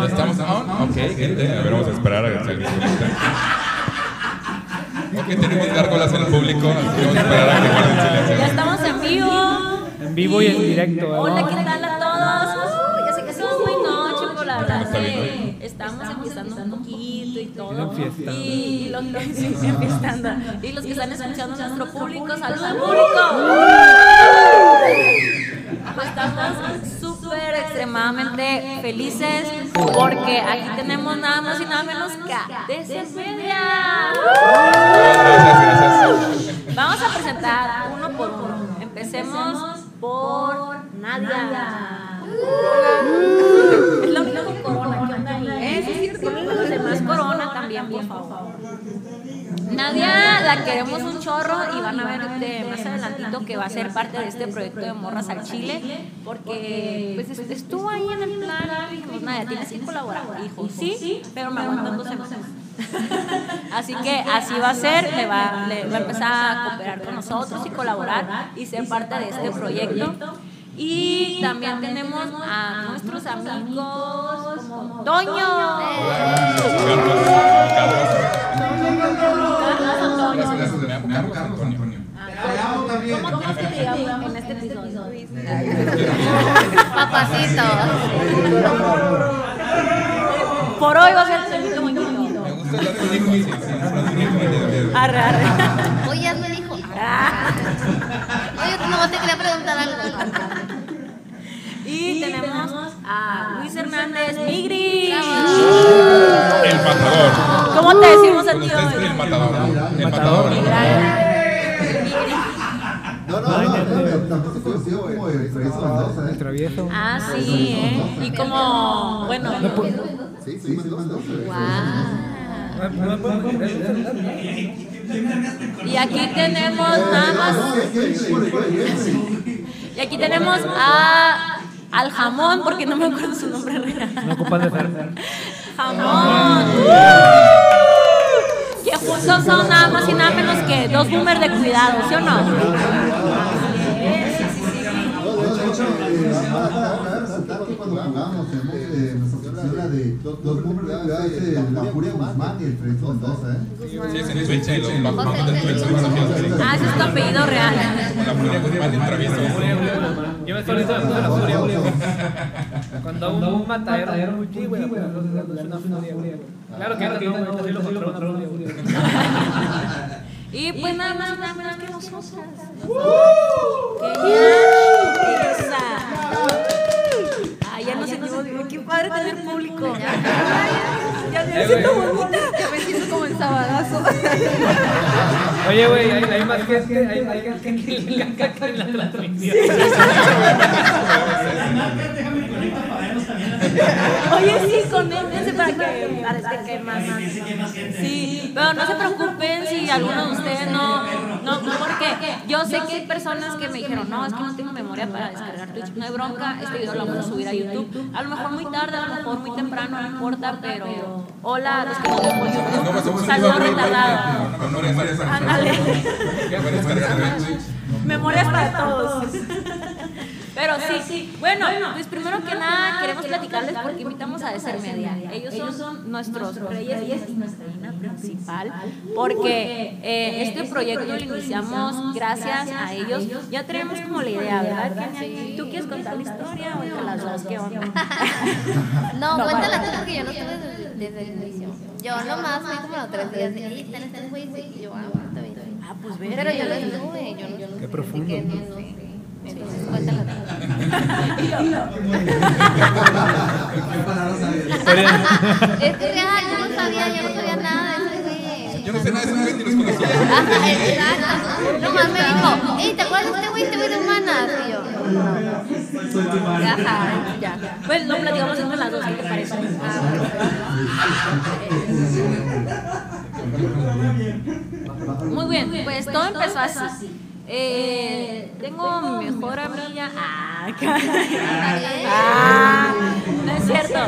¿Ya estamos on? Ok, gente. A ver, vamos a esperar a que se. Ok, tenemos gárgolas en el público, así que vamos a esperar a que guarden Ya silencio. estamos en vivo. En vivo y en directo. Hola, ¿qué tal que estamos empezando un poquito y todo. Y los, los, sí, enfiestando. y los que están escuchando nuestro público, ¡saludos público! Estamos súper extremadamente felices porque aquí tenemos nada más y nada menos que a DC Media. Gracias, gracias. Vamos a presentar uno por uno. Empecemos por Nadia. Es la única con corona que anda ahí. ¿eh? Sí, sí, sí, los demás corona también, por favor. Nadia la queremos un chorro y van a ver de más adelantito que va a ser parte de este proyecto de Morras al Chile porque pues est- estuvo ahí en el plan dijimos Nadia tienes que colaborar dijo sí pero me aguantan dos semanas así que así va a ser le va, le va a empezar a cooperar con nosotros y colaborar y ser parte de este proyecto y también tenemos a nuestros amigos como Toño. ¿Cómo que te en este episodio? Papacito. Por hoy va a ser. Me gusta hijos, de- de- Arre, arre. Oye, ya me dijo. Ah. Oye, no te quería preguntar algo. Y tenemos a Luis Hernández Migri. El matador. ¿Cómo te decimos a ti hoy? el matador. El matador. No, no, no, no, tampoco como el Fresno Mendoza, El ¿eh? travieso. Ah, sí, ¿eh? Y como, bueno, Sí, sí, Mendoza. y aquí tenemos nada más, No, es que es por el y aquí tenemos a al jamón, porque no me acuerdo su nombre real. No ocupas de ser. Jamón. Que juntos son nada más y nada menos que dos boomers de cuidado, ¿sí o no? De hecho, eh, cabe resaltar que cuando jugamos en eh, nuestra oficina de los números de hace la Furia Guzmán y el Mendoza, ¿eh? Sí, es en Twitch. Ah, ese es tu apellido real. La Furia Guzmán del travieso. Yo me estoy olvidando de la furia, güey. Cuando un, un matadero muy chido, güey, pues, entonces es una furia, güey. Claro que ahora no, ahorita sí lo controlo, una furia, güey. Y pues nada más nada menos que nosotras. ¡Qué! Ay, ya nos sentimos bien. Qué padre tener público. Ya me siento bonita. Ya me siento sabadazo. Oye, güey, hay, hay más gente, hay, hay gente que le encanta en la transmisión. Oye, sí, conéctense para que parezca que más. Sí, pero no se preocupen si alguno de ustedes no, no, no, porque yo sé que hay personas que me dijeron, no, es que no tengo memoria para descargar Twitch. No hay bronca, este video lo vamos a subir a YouTube. A lo mejor muy tarde, a lo mejor muy temprano, no importa, pero hola, los que nos ven por No, pues YouTube. Saludos retardados. No, no, no, no, Ándale. Memorias para todos. Pero sí, bueno, pues primero que nada queremos platicarles por qué invitamos a Deser Media. Ellos son nuestros reyes y nuestra reina principal, porque eh, este proyecto lo iniciamos gracias a ellos. Ya tenemos como la idea, ¿verdad? ¿Tú quieres contar la historia o entre las dos? ¿Qué onda? No, cuéntala tú porque yo no estuve desde, el inicio. Yo nomás fui como los tres días de ahí, están estos güeyes y yo, ah, está bien. Ah, pues ve. Pero yo no estuve, yo no Qué profundo. que no sé. Entonces, cuéntala tú. Es real, yo no sabía, yo no sabía nada de güeyes. Yo no sé nada de esos güeyes ni los conocía. Ajá, exacto. Nomás me dijo, hey, ¿te acuerdas de este güey, este güey de humanas? Y yo, no. Ajá, ya. Pues lo platicamos entre las dos, ¿qué te parece? Muy bien, pues todo empezó así. Eh, tengo mejor amiga. Ah, ah, no es cierto.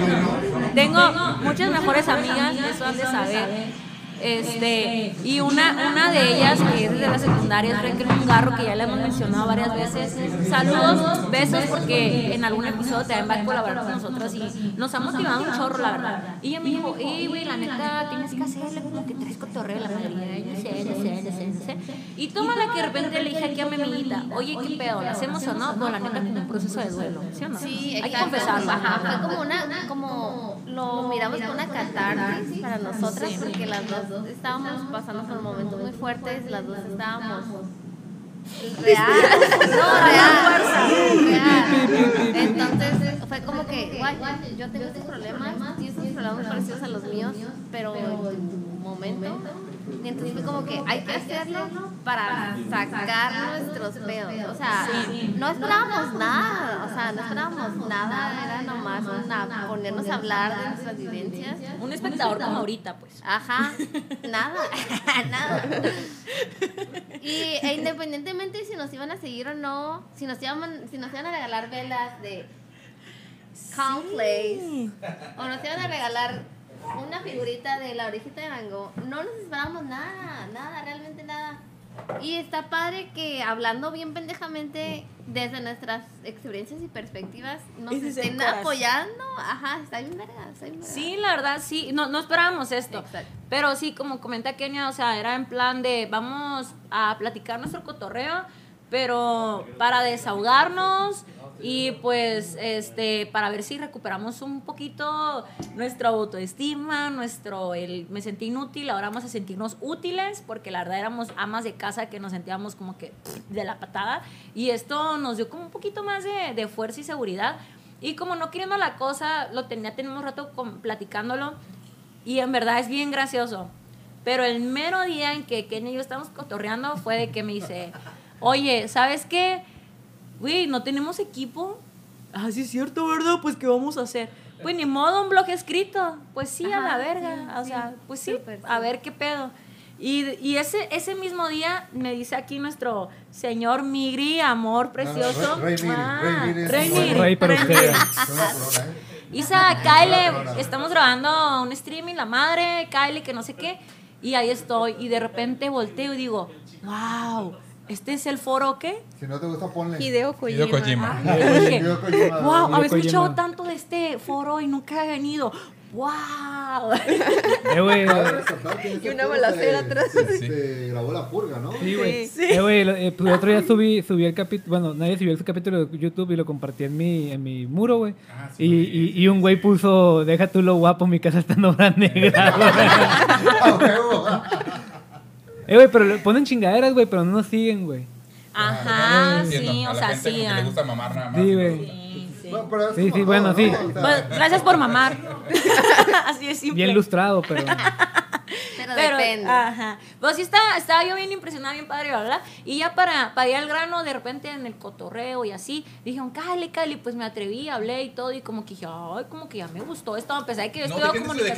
Tengo muchas mejores amigas, eso han de saber. Este, y una, una de ellas, que es desde la secundaria, es Recreo Mungarro, que ya le hemos mencionado varias veces. Saludos, besos, porque en algún episodio también va a colaborar con nosotros y nos ha motivado un chorro, la verdad. Y ella me dijo, eh, güey, la neta, tienes que hacerle como que tres cotorreos la mayoría. Y yo, sé, yo sé. Y toma la que de repente le dije aquí a mi amiguita, oye, ¿qué pedo? ¿La hacemos o no? No, la neta, como un proceso de duelo, ¿sí o no? Sí, Hay que confesarlo. Ajá, fue como una, como lo miramos como una catarsis para nosotras, porque las dos estábamos pasando por momentos muy fuertes, las dos estábamos real, no real, real. Entonces fue como que, guay, yo tengo estos problemas, tienes estos problemas parecidos a los míos, pero en tu momento. Y entonces fue como que hay que hacerlo para sacar nuestros pedos. O sea, no esperábamos nada, o sea, no esperábamos nada, era nomás una, ponernos a hablar de nuestras vivencias. Un espectador como ahorita, pues. Ajá, nada, nada. Y e independientemente si nos iban a seguir o no, si nos iban, si nos iban a regalar velas de Conflace o nos iban a regalar una figurita de la orejita de mango, no nos esperábamos nada, nada, realmente nada. Y está padre que hablando bien pendejamente desde nuestras experiencias y perspectivas nos es estén apoyando. Ajá, está bien verga, está bien verga. Sí, la verdad, sí. No, no esperábamos esto. Exacto. Pero sí, como comenta Kenia, o sea, era en plan de vamos a platicar nuestro cotorreo, pero para desahogarnos y pues este para ver si recuperamos un poquito nuestra autoestima, nuestro el me sentí inútil, ahora vamos a sentirnos útiles porque la verdad éramos amas de casa que nos sentíamos como que de la patada y esto nos dio como un poquito más de, de fuerza y seguridad y como no queriendo la cosa, lo tenía tenemos rato con- platicándolo y en verdad es bien gracioso. Pero el mero día en que Kenia y yo estábamos cotorreando fue de que me dice, oye, ¿sabes qué? Güey, no tenemos equipo. Ah, sí es cierto, ¿verdad? Pues, ¿qué vamos a hacer? Pues ni modo, un blog escrito. Pues sí, a la verga. sí, o sea, sí. pues sí, a ver qué pedo. Y, y ese, ese mismo día me dice aquí nuestro señor Migri, amor precioso. Rey Miri, Ah, Rey Miri es Rey Rey para Rey. Isa, Kyle, estamos grabando un streaming, la madre, Kyle, que no sé qué. Y ahí estoy. Y de repente volteo y digo, wow, ¿este es el foro qué? Si no te gusta, ponle. Hideo Kojima. Hideo Kojima. Hideo wow, Hideo había escuchado tanto de este foro y nunca he venido. Wow. Eh, güey. Que Y una balacera se- atrás. Se, se grabó la purga, ¿no? Sí, güey. Sí. Eh, güey, eh, el otro día subí, subí el capítulo, bueno, nadie subió ese capítulo de YouTube y lo compartí en mi, en mi muro, güey. Ah, sí, y, y, y un güey puso, deja tú lo guapo, mi casa está en obra negra. Eh, güey, pero le ponen chingaderas, güey, pero no nos siguen, güey. Ajá, Entiendo, sí, o sea, sí. que ah. le gusta mamar nada más. Sí, ¿no? güey. Sí, sí. Bueno, pero Sí, sí, todo, bueno, ¿no? sí. Pues, gracias por mamar. Así es simple. Bien lustrado, pero... Pero, Pero, depende. ajá. Pues sí estaba, estaba yo bien impresionada, bien padre, ¿verdad? Y ya para, para ir al grano, de repente en el cotorreo y así, dijeron, Cali, Cali, pues me atreví, hablé y todo, y como que dije, ay, como que ya me gustó esto, a pesar de que yo No, que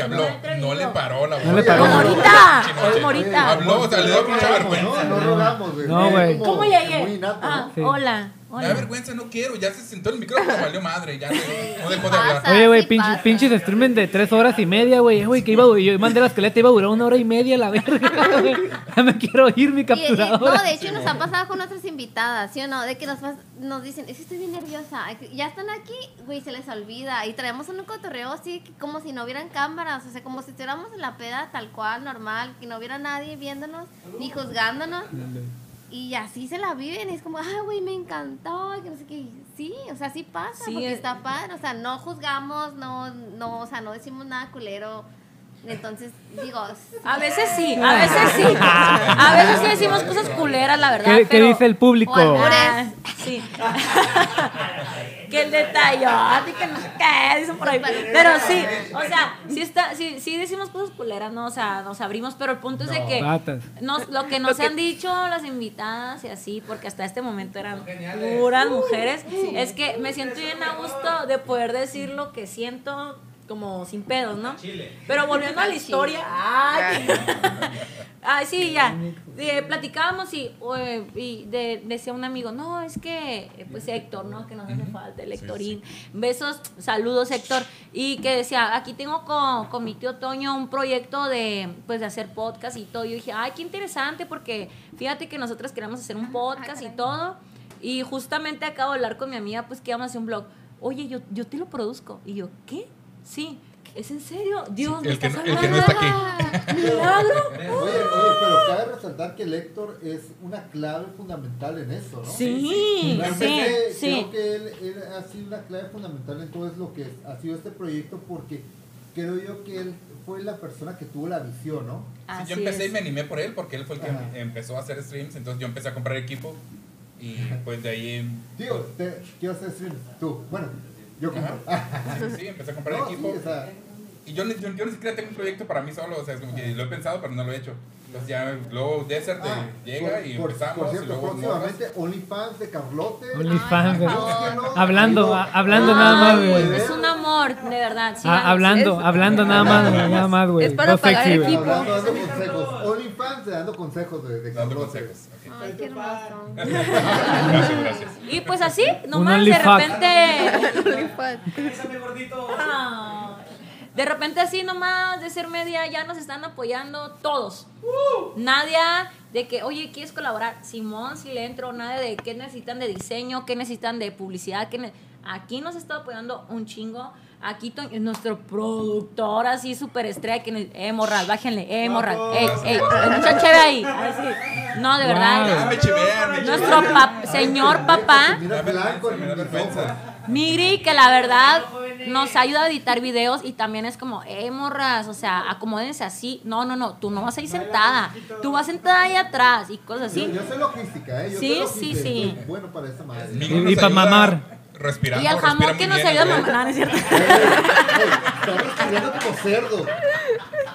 habló. había No le paró la No le paró. Como ahorita, como ahorita. Habló, o sea, le dio mucha rogamos, vergüenza. No, no rogamos, güey. No, güey. Como- ¿Cómo Muy llegué? innato, Ah, ¿no? Hola, Me da vergüenza, no quiero. Ya se sentó el micrófono, valió madre. Ya se- no dejó de Pasa. hablar. Oye, güey, sí pinches, pasa. pinches streaming de tres horas y media, güey. Eh, Güey, que iba, yo mandé la escaleta, iba a durar una hora y media, la verga. güey. ya me quiero ir mi capturadora. no, de hecho nos ha pasado con nuestras invitadas, ¿sí o no? De que nos, nos dicen, es que estoy bien nerviosa, ya están aquí, güey, se les olvida. Y traemos un cotorreo así, como si no hubieran cámaras, o sea, como si estuviéramos en la peda tal cual, normal, que no hubiera nadie viéndonos, ni juzgándonos. Y así se la viven, es como, ay, güey, me encantó, que no sé qué. Sí, o sea, sí pasa, Sí, porque es- está padre, o sea, no juzgamos, no, no, o sea, no decimos nada culero. Entonces, digo, A veces sí, a veces sí. A veces sí decimos cosas culeras, la verdad. ¿Qué, dice el público? Ah, sí. que el detalle, que no sé qué, dicen por ahí. Pero sí, o sea, sí, está, sí, sí decimos cosas culeras, ¿no? O sea, nos abrimos, pero el punto es de que nos, lo que nos han dicho las invitadas y así, porque hasta este momento eran puras mujeres, es que me siento bien a gusto de poder decir lo que siento como sin pedos, ¿no? Pero volviendo a la historia, ay, Ay, sí, ya. Eh, platicábamos y, eh, y de- decía un amigo, no, es que, eh, pues Héctor, ¿no? Que nos hace falta, el Héctorín. Besos, saludos, Héctor. Y que decía, aquí tengo con, con mi tío Toño un proyecto de, pues, de hacer podcast y todo. Yo dije, ay, qué interesante, porque fíjate que nosotros queremos hacer un podcast y todo. Y justamente acabo de hablar con mi amiga, pues, que vamos a hacer un blog. Oye, yo, yo te lo produzco. Y yo, ¿qué? Sí. ¿Es en serio? Dios, me El que, estás el que no está aquí. Milagro. Oye, oye, pero cabe resaltar que el Héctor es una clave fundamental en eso, ¿no? Sí, Realmente sí, sí. Creo que él, él ha sido una clave fundamental en todo es lo que ha sido este proyecto porque creo yo que él fue la persona que tuvo la visión, ¿no? Sí, Así yo empecé es. y me animé por él porque él fue el que Ajá. empezó a hacer streams, entonces yo empecé a comprar equipo y pues de ahí... Tío, te, quiero hacer streams. Tú, bueno, yo compro. Ajá. Sí, sí, empecé a comprar No, sí, equipo. o sea, Y yo, yo, yo ni siquiera tengo un proyecto para mí solo, o sea, es como que lo he pensado, pero no lo he hecho. Entonces ya luego Desert eh, ah, llega por- y por, empezamos. Por y cierto, luego próximamente OnlyFans de Carlote. OnlyFans. Búsquenlo, ahí Hablando, a- hablando nada más, güey. Es un amor, de verdad. sí, Ah, hablando, Es- hablando nada más, güey, nada más, güey. Es para pagar equipo. Hablando, dando consejos. OnlyFans dando consejos de, de Dando Carlote. consejos. Ok. Ay, qué hermoso. Gracias, gracias. Y pues así, nomás de repente. Ah, De repente así nomás de ser media ya nos están apoyando todos. Nadia de que, oye, ¿quieres colaborar? Simón, si le entro, nadie de qué necesitan de diseño, qué necesitan de publicidad, qué ne- aquí nos está apoyando un chingo. Aquí to- nuestro productor así súper estrella que nos- eh, morral, bájenle, eh, morral, ey, el muchacho ve ahí. Así. No, de Ah, verdad. me chivean, me Nuestro pap- señor papá. Migri, que la verdad nos ayuda a editar videos y también es como, eh, morras, o sea, acomódense así. No, no, no, tú no vas a ir sentada. Tú vas sentada ahí atrás y cosas así. yo sé logística, ¿eh? Yo Sí, sé sí, logística, sí. soy bueno para esa madre. Y- nos y pa' ayuda mamar. Respirando, Y al jamón que nos bien, ayuda a güey. mamar, ¿no es cierto? Está respirando como cerdo.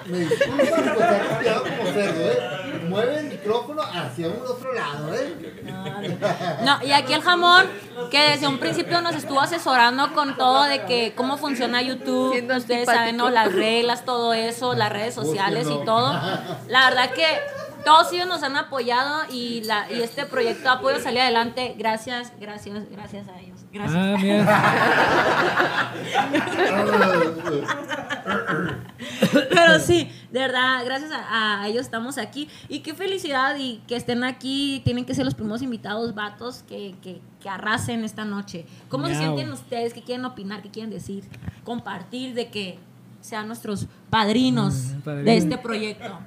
Me disculpan, pero está respirando como cerdo, ¿eh? Mueve el micrófono hacia un otro lado, ¿eh? No, y aquí el jamón, que desde un principio nos estuvo asesorando con todo de que cómo funciona YouTube, Siendo ustedes antipático. saben, ¿no? Las reglas, todo eso, las redes sociales y todo. La verdad que todos ellos nos han apoyado y, la, y este proyecto de apoyo salió adelante. Gracias, gracias, gracias a ellos. Gracias. Ah, mira. Pero sí, de verdad, gracias a, a ellos estamos aquí. Y qué felicidad y que estén aquí. Tienen que ser los primeros invitados, vatos, que, que, que arrasen esta noche. ¿Cómo se sienten ustedes? ¿Qué quieren opinar? ¿Qué quieren decir? Compartir de que sean nuestros padrinos Mm, padrinos. de este proyecto.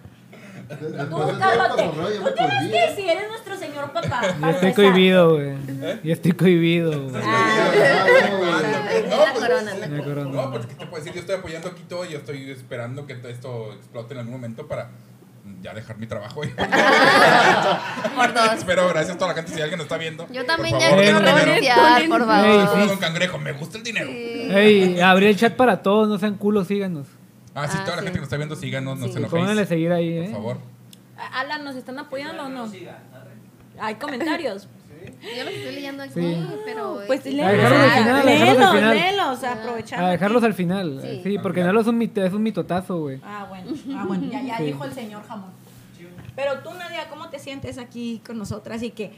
Rollo, tú me tienes que ¿eh? decir, eres nuestro señor papá. Ya para estoy empezar. cohibido, güey. Ya estoy cohibido, güey. Ah, No, La pues, corona. No, pues, ¿qué te puedo decir? Yo estoy apoyando aquí todo y yo estoy esperando que esto explote en algún momento para ya dejar mi trabajo. Por dos. Espero, gracias a toda la gente, si alguien nos está viendo. Yo por también favor, ya quiero renunciar, por favor. sí. Don Cangrejo, me gusta el dinero. Ey, abrí el chat para todos, no sean culos, síganos. Ah, sí, Ah, toda la sí. gente que nos está viendo, síganos, no Sí. se enojéis. Pónganle a seguir ahí, Por eh. favor. Alan, ¿nos están apoyando o no? Hay comentarios. Yo los estoy leyendo aquí, Sí. pero. Pues eh, léelos, dejarlos al final, a dejarlos al léelos, final. léelos, aprovechando. A dejarlos al final. Sí. Sí, porque no es un, mit- es un mitotazo, güey. Ah, bueno, ah, bueno, ya, ya Sí. dijo el señor jamón. Pero tú, Nadia, ¿cómo te sientes aquí con nosotras y que...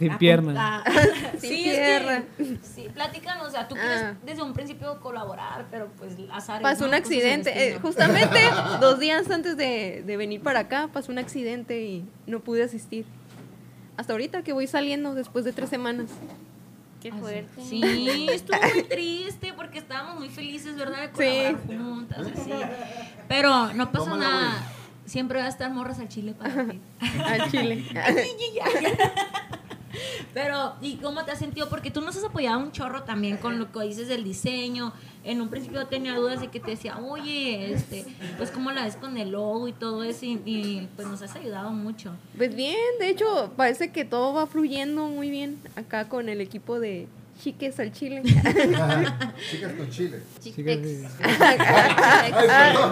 Sin ah, piernas. ah, Sin sí, pierna. es que, sí, platícanos, o sea, tú quieres Ah. desde un principio colaborar, pero pues azar. Pasó un accidente. eh, justamente dos días antes de, de venir para acá pasó un accidente y no pude asistir. Hasta ahorita que voy saliendo después de tres semanas. Qué fuerte. Sí, estuvo muy triste porque estábamos muy felices, ¿verdad? De colaborar juntas, así. Pero no pasa Tómala, nada. Siempre va a estar morras al chile para ti. Al chile. Pero, ¿y cómo te has sentido? Porque tú nos has apoyado un chorro también con lo que dices del diseño. En un principio tenía dudas de que te decía, oye, este, pues cómo la ves con el logo y todo eso. Y, y, pues nos has ayudado mucho. Pues bien, de hecho, parece que todo va fluyendo muy bien acá con el equipo de Chiques al Chile. Chicas con chile. Chicas, sí.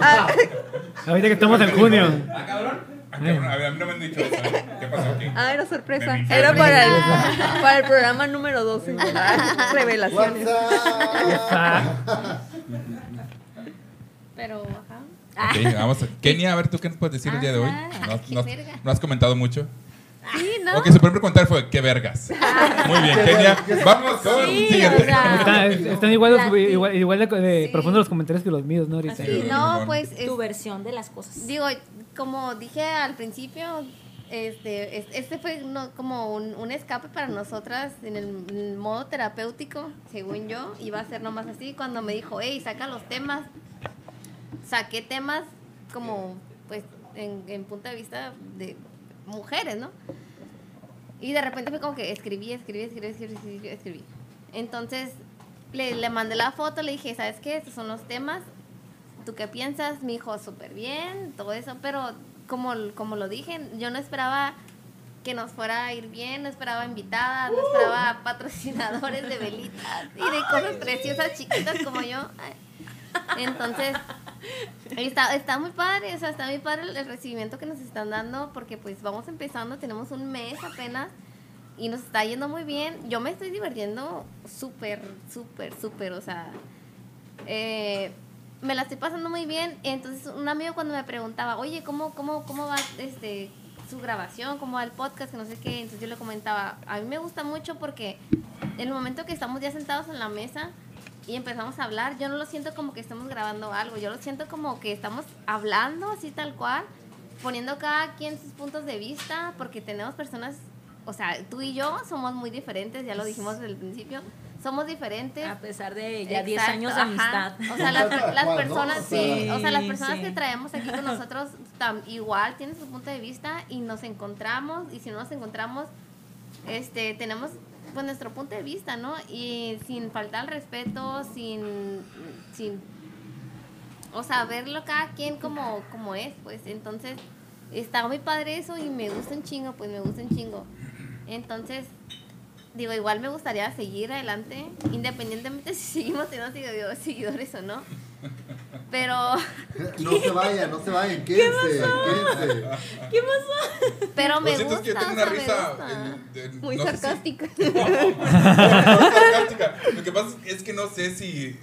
Ah, Ahorita que estamos en junio. Ah, cabrón. Ah, cabrón, A ver, a mí no me han dicho eso. ¿eh? ¿Qué pasó aquí? Ah, era sorpresa. Me Era para el, para el programa número 12. Revelaciones. Ah, Pero, ajá. Ok, vamos a... Kenia, a ver, ¿tú qué nos puedes decir el día de hoy? Ajá, No, no no has comentado mucho. Sí, ¿no? Ok, su primer comentario fue, qué vergas. Muy bien, Kenia. Vamos con Sí, siguiente. o sea, Está- están igual, igual, igual de, de Sí. profundos los comentarios que los míos, ¿no? Ahorita. Sí, no, pues es- tu versión de las cosas. digo, como dije al principio, este, es- este fue no- como un, un escape para nosotras en el, en el modo terapéutico, según yo, iba a ser nomás así. Cuando me dijo, hey, saca los temas, saqué temas como, pues, en, en punto de vista de mujeres, ¿no? Y de repente fue como que escribí, escribí, escribí, escribí, escribí. escribí. Entonces le, le mandé la foto, le dije, ¿sabes qué? Estos son los temas. ¿Tú qué piensas? Me dijo, súper bien, todo eso. Pero como, como lo dije, yo no esperaba que nos fuera a ir bien, no esperaba invitadas, no esperaba patrocinadores de velitas y de cosas preciosas chiquitas como yo. Entonces, está, está muy padre, o sea, está muy padre el, recibimiento que nos están dando porque pues vamos empezando, tenemos un mes apenas y nos está yendo muy bien. Yo me estoy divirtiendo súper, súper, súper, o sea, eh, me la estoy pasando muy bien. Entonces un amigo cuando me preguntaba, oye, ¿cómo, cómo, cómo va este, su grabación? ¿Cómo va el podcast? Que no sé qué. Entonces yo le comentaba, a mí me gusta mucho porque en el momento que estamos ya sentados en la mesa y empezamos a hablar, yo no lo siento como que estamos grabando algo, yo lo siento como que estamos hablando así tal cual, poniendo cada quien sus puntos de vista, porque tenemos personas, o sea, tú y yo somos muy diferentes, ya lo dijimos desde el principio, somos diferentes. A pesar de ya 10 Exacto, años de ajá. amistad. O sea, las, las personas, O sí, o sea, las personas sí. que traemos aquí con nosotros tam- igual tienen su punto de vista y nos encontramos y si no nos encontramos, este, tenemos pues nuestro punto de vista, ¿no? Y sin faltar al respeto, sin, sin, o sea, verlo cada quien como, como es, pues, entonces, está muy padre eso y me gusta un chingo, pues me gusta un chingo. Entonces, digo, igual me gustaría seguir adelante, independientemente si seguimos teniendo seguido- seguidores o no. Pero, No se vayan, no se vayan, quédense, quédense. ¿Qué pasó? pero me Lo siento, gusta. es que yo tengo una risa. Muy no sé si- sarcástica. No, no, sarcástica. Lo que pasa es que no sé si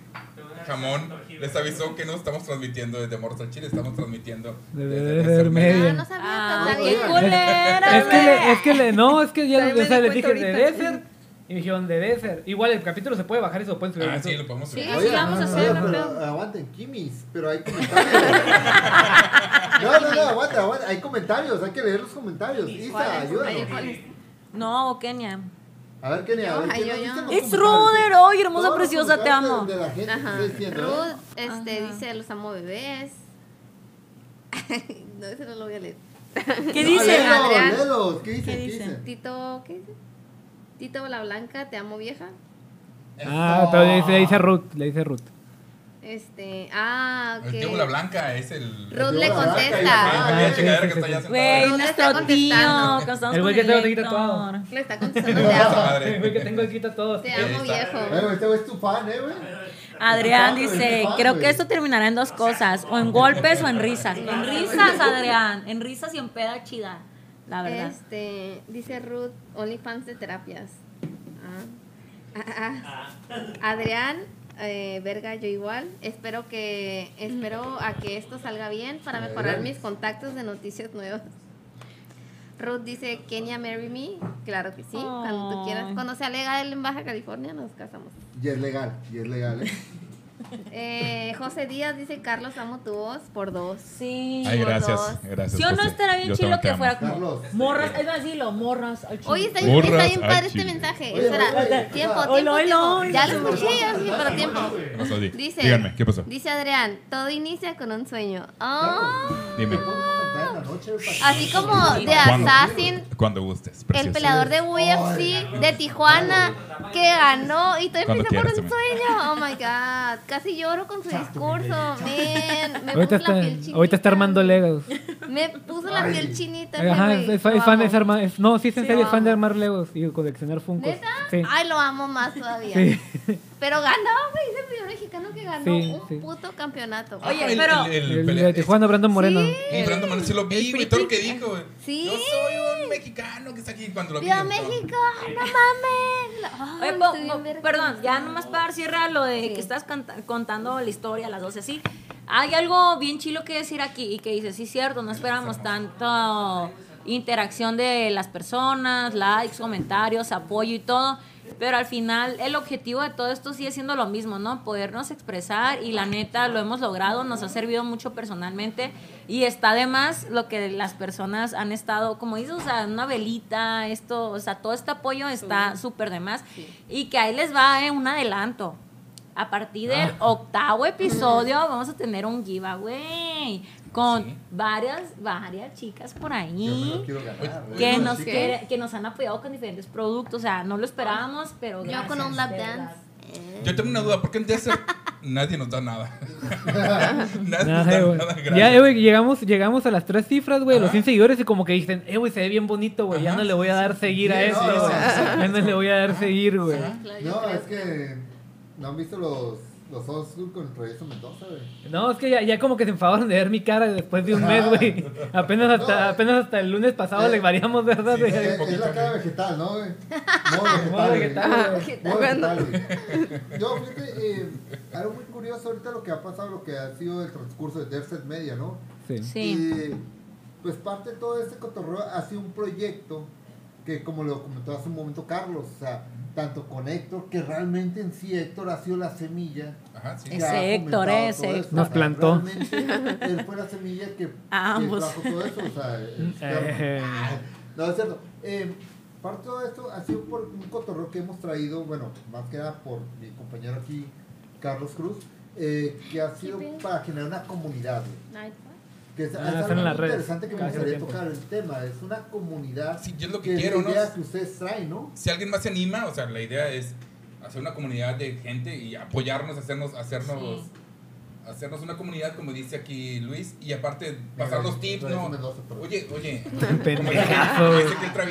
Jamón les avisó que no estamos transmitiendo desde Morros al Chile, estamos transmitiendo Desde Media. Media. Ah, no sabía, Ah, qué bien. culera, Es que, le, güey. es que le, no, es que ya o sea, les dije y me dijeron de Desert. Igual el capítulo se puede bajar y se lo pueden subir. a Ah, sí, lo podemos Sí, subir. sí, vamos a hacer, no pero creo. aguanten, Kimis, pero hay comentarios. no, no, no, aguanta, aguanta, hay comentarios, hay que leer los comentarios. Isa, ayúdanos. No, Kenia. A ver, Kenia, a ver, Yo, ¿qué yo, comentarios? Ruder, oye, hermosa, Todos preciosa, te amo. De, de la gente Ajá. diciendo, ¿eh? Ruth este, Ajá. dice, los amo bebés. no, ese no lo voy a leer. ¿Qué No, dice? léelos, Adrián? léelos, ¿qué dicen? ¿Qué ¿Qué dice? Tito, ¿qué dice? Tito la Blanca, te amo vieja. Ah, pero le dice, le dice Ruth, le dice Ruth. Este, ah, ok. El tío La Blanca es el. Ruth le contesta. Ah. Güey, nuestro tío. El güey que tengo aquí tatuado. Le está contestando, te amo. El güey que tengo aquí todos. Te amo viejo. Güey, este güey es tu fan, ¿eh, güey? Adrián dice, creo que esto terminará en dos cosas, o en golpes o en risas. En risas, Adrián, en risas y en peda chida, la verdad. Este, dice Ruth, OnlyFans de terapias. Ah. Ah, ah. Adrián, eh, verga, yo igual. Espero que, espero a que esto salga bien para mejorar mis contactos de noticias nuevas. Ruth dice, Kenia, marry me. Claro que sí, cuando tú quieras. Cuando sea legal en Baja California, nos casamos. Y es legal, y es legal, ¿eh? Eh, José Díaz dice, Carlos, amo tu voz por dos. Sí. Ay, por gracias. dos. Gracias. ¿Sí o no José. estará bien Yo chilo que fuera como Carlos. morras? Es más, dilo, morras al chile. Oye, está bien, Burras está bien al padre este chile. mensaje. Oye, Espera, oye, tiempo, tiempo, Oilo, oilo, tiempo. Ya lo escuché, ya sí, pero tiempo. Di- Dice, Díganme, ¿qué pasó? Dice Adrián, todo inicia con un sueño. Ah, Dime. ¿Te puedo cantar en la noche, güey, para- así como de. Assassin, Cuando gustes. el preciosa. peleador de UFC de Tijuana que ganó y todo Cuando empieza por un sueño. Oh my god, casi lloro con su discurso. Man, me Ahorita puso la está, piel chinita. ahorita está armando Legos. Me puso la piel chinita. Ajá, es, fan- Lo es fan, amo. es arma- es- no, sí es en Sí, serio, es fan de armar Legos y coleccionar Funkos. ¿Neta? Sí. Ay, lo amo más todavía. Sí. Pero ganó, güey, es el primer mexicano que ganó Sí, un sí. puto campeonato. Ah, Oye, el- pero- El, el, El de Tijuana, Brandon Moreno. Y Brandon Moreno sí lo vi, güey, todo lo que dijo. güey. Sí. Yo soy un mexicano que está aquí cuando lo vi. ¡Viva. México! ¡No mames! Ay, Oye, po- estoy bien po- verga. perdón, ya nomás para dar cierre a lo de Sí. que estás contando la historia, las dos así. Hay algo bien chilo que decir aquí y que dice, sí, cierto, no esperamos tanto interacción de las personas, likes, comentarios, apoyo y todo. Pero al final el objetivo de todo esto sigue siendo lo mismo, ¿no? Podernos expresar y la neta lo hemos logrado, nos ha servido mucho personalmente y está además lo que las personas han estado, como dices, o sea, una velita, esto, o sea, todo este apoyo está súper de más y que ahí les va eh, un adelanto. A partir del octavo episodio vamos a tener un giveaway con Sí. varias, varias chicas por Yo me ahí ganar, que Bueno, nos, quiere- que nos han apoyado con diferentes productos. O sea, no lo esperábamos, pero Yo gracias, con un lap dance. Yo tengo una duda, ¿por qué en Desert nadie nos da nada? nadie nos da güey. nada Ya, eh, güey, llegamos, llegamos a las tres cifras, güey, los Ajá. 100 seguidores y como que dicen, eh, güey, se ve bien bonito, güey, ya no le voy a dar seguir a Sí, güey. sí, Ya no le voy a dar seguir, güey. No, es que no han visto los, los old school con el proyecto Mendoza, güey. No, es que ya, ya como que se enfadaron de ver mi cara después de un mes, güey. Apenas hasta, No. apenas hasta el lunes pasado Eh. le variamos, ¿verdad? Sí, güey? Es, la cara vegetal, ¿no, güey? Modo Modo vegetal. Modo vegetal, güey. Yo, fíjate, eh, algo muy curioso ahorita lo que ha pasado, lo que ha sido el transcurso de Derset Media, ¿no? Sí. Sí. Y pues parte de todo este cotorreo ha sido un proyecto que como lo comentó hace un momento Carlos, o sea, tanto con Héctor, que realmente en sí Héctor ha sido la semilla. Ajá, sí. Ese Héctor, ese Héctor. Nos o sea, plantó. Él fue la semilla que, A que ambos. trajo todo eso, o sea, el esperma. Eh. No, es cierto. Eh, parte de todo esto ha sido por un cotorreo que hemos traído, bueno, más que nada por mi compañero aquí, Carlos Cruz, eh, que ha sido para generar una comunidad. güey. Que es, Ah, es algo en las redes, interesante que me gustaría tiempo. tocar el tema. Es una comunidad Sí, yo es lo que que quiero, es ¿no? la idea que ustedes traen, ¿no? Si alguien más se anima, o sea, la idea es hacer una comunidad de gente y apoyarnos, hacernos, hacernos, Sí. hacernos una comunidad, como dice aquí Luis, y aparte pasar los tips, ¿no? Oye, oye. Pendejazo,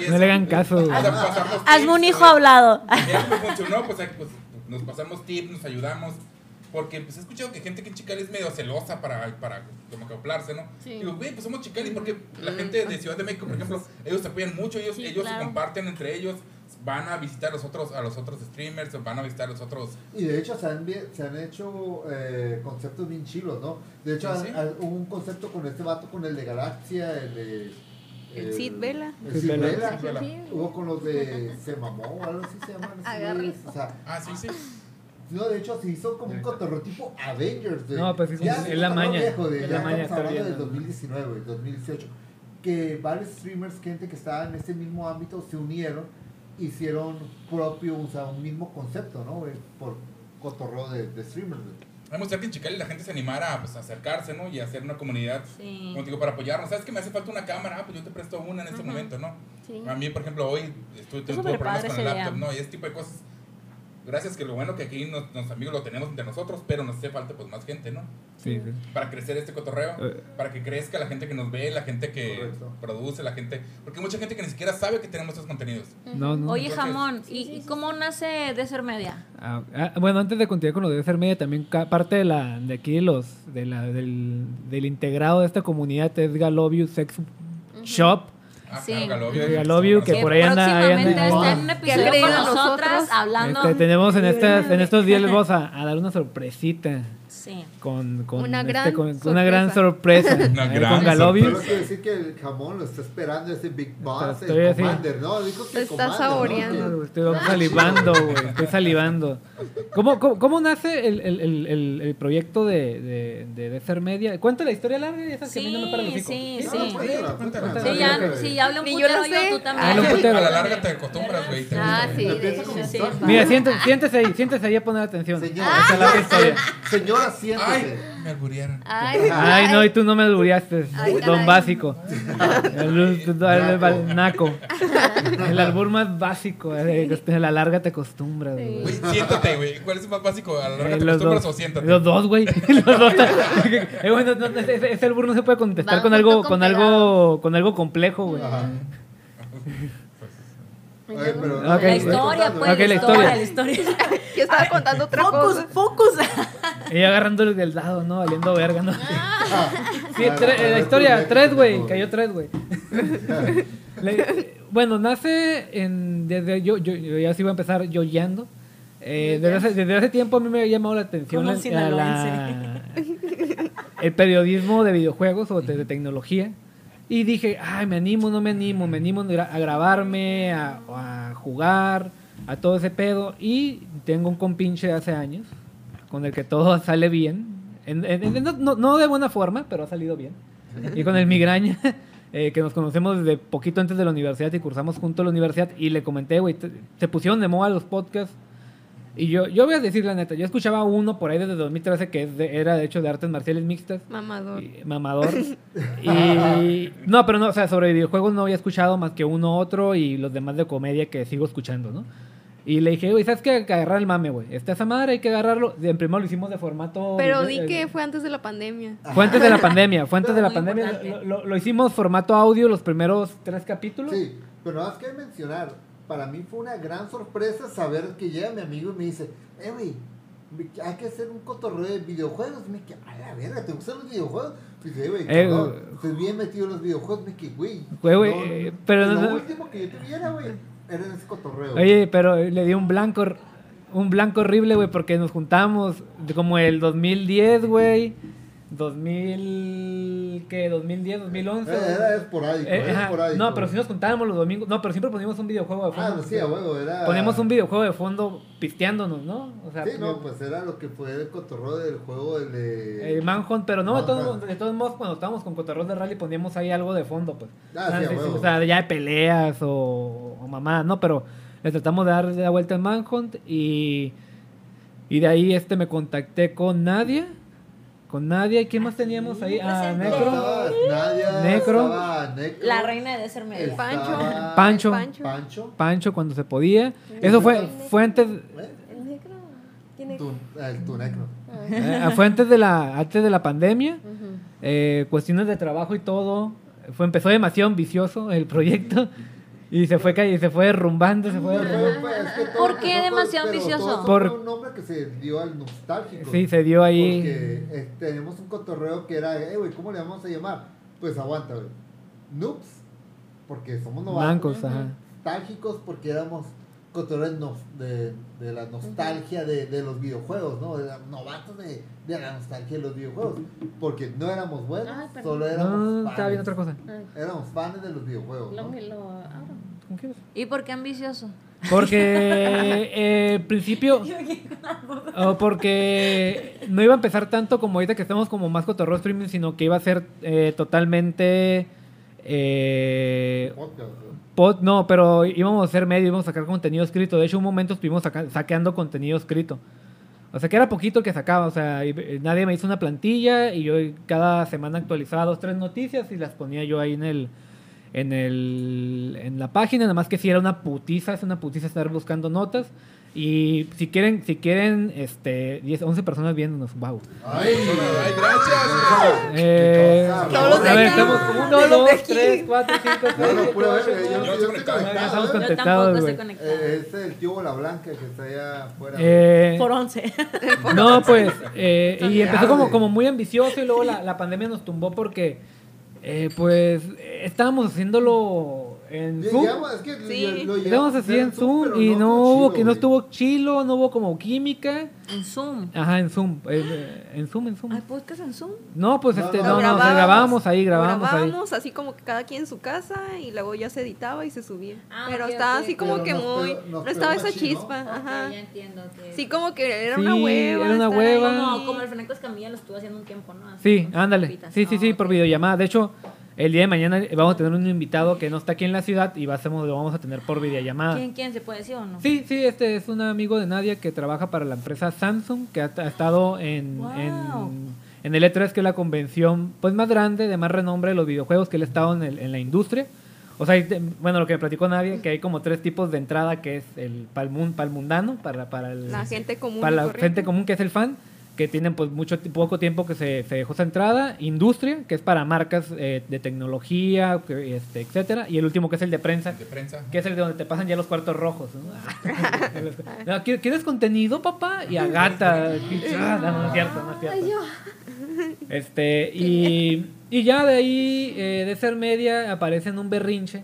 No le hagan caso, o güey. sea, pasar los Hazme tips, un hijo hablado. Ya funcionó, pues, pues, nos pasamos tips, nos ayudamos. Porque pues he escuchado que gente que en Chicali es medio celosa para, para como acoplarse, ¿no? Sí. Digo, güey, pues somos Chicali porque la gente de Ciudad de México, por ejemplo, ellos se apoyan mucho, ellos, Sí, ellos claro. se comparten entre ellos, van a visitar a los otros, a los otros streamers, van a visitar a los otros. Y de hecho se han, se han hecho eh, conceptos bien chilos, ¿no? De hecho, Sí, sí. han- han- hubo un concepto con este vato, con el de Galaxia, el de... El Cid Vela. El Cid Cid Vela. Hubo con los de Se Mamó o algo así se güeyes, O sea, Ah, sí, sí. No, de hecho se hizo como un cotorreo tipo Avengers. De, No, pues es- ya es la maña, Viejo, de, es ya la maña estamos hablando estar del viendo. 2019, güey, 2018. Que varios streamers, gente que estaba en ese mismo ámbito, se unieron, hicieron propio, o sea, un mismo concepto, ¿no, güey? Por cotorreo de, de streamers, güey. Vamos a hacer que en Chicali la gente se animara pues, a acercarse, ¿no? Y a hacer una comunidad, Sí. digo, para apoyarnos. ¿Sabes que me hace falta una cámara? Ah, pues yo te presto una en este momento, ¿no? Sí. A mí, por ejemplo, hoy estuve, tuve problemas con el laptop, idea. ¿no? Y ese tipo de cosas. Gracias que lo bueno que aquí nos, los amigos lo tenemos entre nosotros, pero nos hace falta pues más gente, ¿no? Sí, sí. Para crecer este cotorreo, Eh. para que crezca la gente que nos ve, la gente que Correcto. produce, la gente... Porque hay mucha gente que ni siquiera sabe que tenemos estos contenidos. No, no. Oye, Entonces- jamón, ¿y, sí, y sí, cómo nace de ser media? Ah, ah, bueno, antes de continuar con lo de ser media, también ca- parte de la de aquí los de la, del, del integrado de esta comunidad es Galoviu Sex Shop. Sí. claro, Galovio. Que Galovio, que por ahí anda- ahí anda- está en un Que episodio con nosotras nosotros. hablando. Este, tenemos en estas en estos días les vamos a, a dar una sorpresita Sí. con, con Una este, gran con- con una gran sorpresa Una eh, gran con Galovio. Solo quiero decir que el jamón lo está esperando ese Big Boss, Estoy el así. Commander, ¿no? Dijo que Lo el está saboreando. Estoy salivando, güey. Estoy salivando. ¿Cómo, cómo, cómo nace el, el, el, el, el proyecto de, de, de, de ser media? Cuenta la historia larga y esas que a mí no me los Sí, sí, sí. Sí, ya, sí, ya hablé un yo putero yo, tú también. Habla un putero. A la larga te acostumbras, güey. Ah, sí, sí. Mira, siéntese, siéntese ahí, siéntese ahí a poner atención. Señora, siéntese. Ay, me alburearon. Ay, Ay, no, y tú no me albureaste, Ay, don caray. básico. El, el- el- el naco. El albur más básico. eh, a la larga te acostumbras, güey. Güey, siéntate, güey. ¿Cuál es el más básico? ¿A la larga Eh, te los acostumbras dos. o siéntate? Los dos, güey. Los dos. Eh, bueno, no, no, ese, ese albur no se puede contestar con algo, con con algo, con algo complejo, güey. Ajá. Oye, pero- Ok. La historia, pues, Ok, la historia. la historia. Yo estaba contando otra Focus, cosa. focus. Ella agarrándole del dado, ¿no? Valiendo verga, ¿no? Ah, Sí, ah, tre- eh, la ah, historia, correcto, tres, güey. correcto. Cayó tres, güey. Le- bueno, nace en. Desde yo, yo, yo ya sí iba a empezar yoyando. Eh, desde, hace, desde hace tiempo a mí me ha llamado la atención la, la- el periodismo de videojuegos o de, de tecnología. Y dije, ay, me animo, no me animo, me animo a gra- a grabarme, a, a jugar, a todo ese pedo. Y tengo un compinche de hace años, con el que todo sale bien. En- en- en- no, no- de buena forma, pero ha salido bien. Y con el migraña, eh, que nos conocemos desde poquito antes de la universidad y cursamos junto a la universidad. Y le comenté, güey, se pusieron de moda los podcasts. Y yo, yo voy a decir la neta, yo escuchaba uno por ahí desde 2013 que es de- era de hecho de artes marciales mixtas. Mamador. Y- mamador. y no, pero no, o sea, sobre videojuegos no había escuchado más que uno otro y los demás de comedia que sigo escuchando, ¿no? Y le dije, güey, ¿sabes qué? Hay que agarrar el mame, güey. Está esa madre, hay que agarrarlo. En primero lo hicimos de formato. Pero di eh, que fue antes de la pandemia. Fue antes de la pandemia, fue antes de la pandemia. Lo, lo- lo hicimos formato audio los primeros tres capítulos. Sí, pero nada más que mencionar, para mí fue una gran sorpresa saber que llega mi amigo y me dice, eh, güey, hay que hacer un cotorreo de videojuegos. Y me quedé, a la verga, ¿te gustan los videojuegos? Y dice, "Eh, güey, Eh, estoy bien metido en los videojuegos. Me quedé, güey. Güey, güey, eh, pero lo no- último que yo te viera, güey, era ese cotorreo. Oye, pero le dio un blanco, un blanco horrible, güey, porque nos juntamos como el 2010, güey. 2000, ¿qué? 2010, 2011. Eh, era esporádico, Eh, era esporádico. No, pero si nos juntábamos los domingos. No, pero siempre poníamos un videojuego de fondo. Ah, sí, a huevo, era... Poníamos un videojuego de fondo pisteándonos, ¿no? O sea, Sí, no, pues era lo que fue el cotorreo del juego, el de... eh, Manhunt, pero no, de todos, de todos modos, cuando estábamos con Cotorros de Rally poníamos ahí algo de fondo, pues. Ah, sí, huevo. o sea, ya de peleas o, o mamadas, ¿no? Pero le tratamos de dar la vuelta al Manhunt y, y de ahí este me contacté con Nadia. Con Nadia, ¿y quién más teníamos ahí? Ah. Necro. Nadia, Necro. estaba Necro, La reina de ser medio. estaba Pancho. Pancho. Pancho. Pancho. Pancho cuando se podía. Eso fue, fue antes, ¿eh? ¿El negro? ¿Quién es? Tu, el tu Necro. eh, fue antes de la, antes de la pandemia. Eh, cuestiones de trabajo y todo. Fue, empezó demasiado ambicioso el proyecto. Y se fue, y se fue derrumbando, se fue derrumbando. Fue- es que ¿Por qué demasiado pero ambicioso? Por- un nombre que se dio al nostálgico. Sí, se dio ahí. Porque eh, tenemos un cotorreo que era, eh, güey, ¿cómo le vamos a llamar? Pues aguanta, güey. Noobs, porque somos novatos. Blancos, ajá. Nostálgicos, porque éramos cotorreos de, de la nostalgia de, de los videojuegos, ¿no? Novatos de, de la nostalgia de los videojuegos. Porque no éramos buenos, Ay, solo éramos No, fans. estaba bien otra cosa. Éramos fans de los videojuegos. lo, ¿no? ¿Y por qué ambicioso? Porque eh, principio. o porque no iba a empezar tanto como ahorita que estamos como más cotorreo streaming, sino que iba a ser eh, totalmente. Eh, Podcast, ¿no? Pod- no, pero íbamos a hacer medio, íbamos a sacar contenido escrito. De hecho, un momento estuvimos saqueando contenido escrito. O sea, que era poquito que sacaba. O sea, nadie me hizo una plantilla y yo cada semana actualizaba dos, tres noticias y las ponía yo ahí en el. En, el, en la página, nada más que si era una putiza, es una putiza estar buscando notas. Y si quieren, si quieren, este, 10, 11 personas viéndonos, wow. Ay, Ay, gracias. Eh, Todos los a ver, estamos 1, Todos los de 2, aquí. 3, 4, 5, 6, No, no, 7, pura 8, verga, yo, yo, Yo yo estoy estoy conectado. Ya conectado. estamos ¿eh? Yo tampoco estoy. Eh, es el tío Bola Blanca que está allá afuera. Eh, Por 11. no, pues, eh, y empezó como, como muy ambicioso y luego la, la pandemia nos tumbó porque, eh, pues, estábamos haciéndolo en Zoom. es que Sí. lo- lo a así en Zoom y no, estuvo hubo, que no estuvo chilo, no hubo como química. En Zoom. Ajá, en Zoom, eh, en Zoom, en Zoom. ¿Hay podcast en Zoom? No, pues, No, este, no, no, o sea, grabábamos ahí, lo grabábamos ahí. grabábamos así como que cada quien en su casa y luego ya se editaba y se subía. Ah, pero estaba así como Pero que nos muy... nos no estaba esa chispa, ajá. Ok, ya entiendo que... Sí, como que era Sí, una hueva. era una hueva. Como, como el Fernando Escamilla lo estuvo haciendo un tiempo, ¿no? Así Sí, ándale. Sí, sí, sí, Ah, por videollamada. De hecho, el día de mañana vamos a tener un invitado que no está aquí en la ciudad y va a ser- lo vamos a tener por videollamada. ¿Quién, quién se puede decir o no? Sí, sí, este es un amigo de Nadia que trabaja para la empresa Samsung, que ha, ha estado en, Wow. en, en el E3, que es la convención pues más grande, de más renombre de los videojuegos, que él ha estado en, el- en la industria. O sea, bueno, lo que me platicó Nadia, que hay como tres tipos de entrada, que es el palmun, palmundano, para, para el, La gente común. para la corriente. gente común que es el fan, que tienen pues mucho poco tiempo que se, se dejó esa entrada, industria, que es para marcas eh, de tecnología, que- este, etcétera, y el último que es el de prensa, De prensa. que es el de donde te pasan ya los cuartos rojos. ¿no? No, ¿quieres- ¿Quieres contenido, papá? Y a gata. Ah, no, no es cierto, no es cierto. Este, y, y ya de ahí, eh, de ser media, aparece en un berrinche.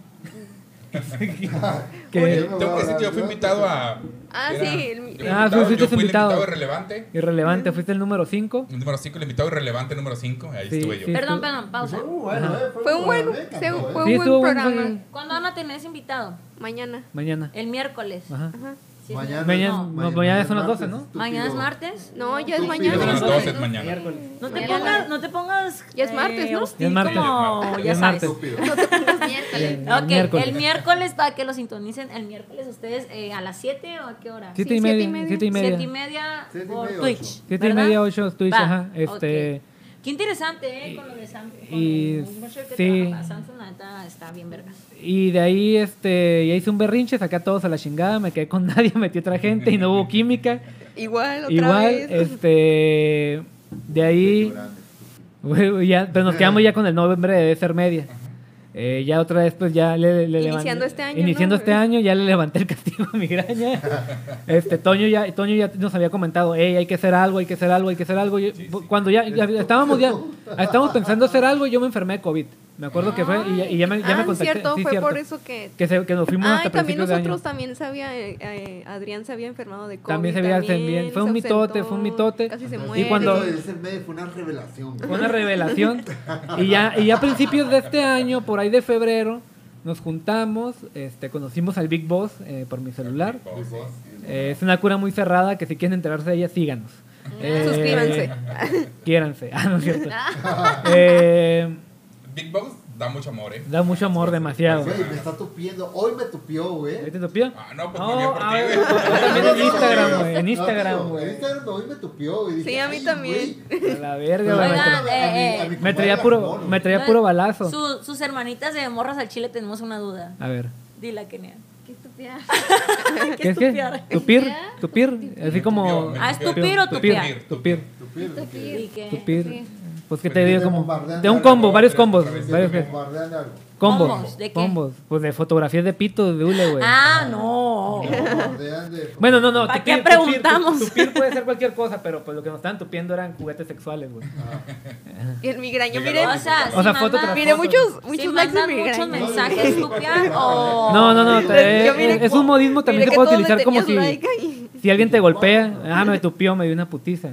que- Oye, Tengo que decir que yo fui invitado a. Ah, era- sí, el- Ah, invitado, fuiste yo fui el invitado. invitado irrelevante. irrelevante, fuiste el número 5. El número 5, el invitado irrelevante número 5. Ahí Sí, estuve yo. sí. Perdón, estuvo- perdón, pausa. Fue muy bueno, eh, Fue un buen, se- fue un buen programa. fue- ¿Cuándo van a tener ese invitado? Mañana. Mañana. El miércoles. Ajá. Ajá. Sí, Mañana, Mañana- no. no, mañana son las 12, ¿no? Mañana es martes. No, ya es mañana. Son las no, 12 no, mañana. No te pongas, no te pongas. Ya es martes, ¿no? Ya es martes. como, Ya ya es sabes. martes. Estúpido. Miércoles. El Ok, miércoles. el miércoles para que lo sintonicen. El miércoles ustedes eh, a las 7 o a qué hora? Siete Sí, y siete media. y media. Siete y Siete y media. por Twitch. ocho. Siete y ¿verdad? media, ocho Twitch, Va, ajá. Este. Qué interesante, ¿eh? Con lo de Samsung. y- sí. Samsung, la neta, está bien vergas. Y de ahí este, ya hice un berrinche, saqué a todos a la chingada, me quedé con nadie, metí otra gente y no hubo química. Igual, otra Igual, vez. este, de ahí, ya, pero nos quedamos ya con el nombre de ser media. Eh, ya otra vez, pues ya le, le Iniciando levanté- este año, Iniciando ¿no? este año, ya le levanté el castigo a migraña. este, Toño ya, Toño ya nos había comentado, hey, hay que hacer algo, hay que hacer algo, hay que hacer algo. Cuando ya, ya estábamos ya, estábamos pensando hacer algo, yo me enfermé de COVID. Me acuerdo que fue, y ya, y ya me, ya me ah, contacté. cierto, sí, fue cierto. por eso que... Que, se- que nos fuimos Ah, hasta y también principios de año. nosotros también se había, eh, eh, Adrián se había enfermado de COVID. También se había- también, fue un mitote, fue un mitote. Casi se Y muere. cuando- ser medio fue una revelación. Fue una revelación. Y ya, y ya a principios de este año, por ahí de febrero, nos juntamos, este, conocimos al Big Boss eh, por mi celular. Eh, es una cura muy cerrada que si quieren enterarse de ella, síganos. Eh, Suscríbanse. Quiéranse. Ah, no es cierto. Big Box da mucho amor, ¿eh? da mucho amor, demasiado. Güey, me está tupiendo. Hoy me tupió, güey. ¿Ahí te topió? Ah, no, pues No, por a ti, ver, güey. yo también en Instagram, güey. En Instagram, güey. En Instagram hoy me tupió, güey. Sí, a mí "Ay, también". güey". A la verga, güey. Eh, Me traía puro, me traía puro balazo. Su- sus hermanitas de morras al chile tenemos una duda. A ver. Dila, Kenia. Qué. ¿Qué es que? Tupir, tupir, así como... Ah, ¿es tupió. tupir o Tupir, tupiar? tupir, Tupir, tupir. Pues que Pues te digo como... De un combo, varios combos. varios que- algo. Combos. ¿Combos? ¿De qué? Combos. Pues de fotografías de pito de hule, güey. Ah, no. Bueno, no, no. ¿Para qué preguntamos? Tupir puede ser cualquier cosa, pero pues lo que nos estaban tupiendo eran juguetes sexuales, güey. Y el migraño, miren. O sea, O sea, si foto tras Mire, foto. muchos, muchos si likes de muchos mensajes, tupia, o... No, no, no. te- Yo mire- es un modismo también Mire se que puede utilizar como si... like. Si alguien te golpea, ah, me tupió, me dio una putiza.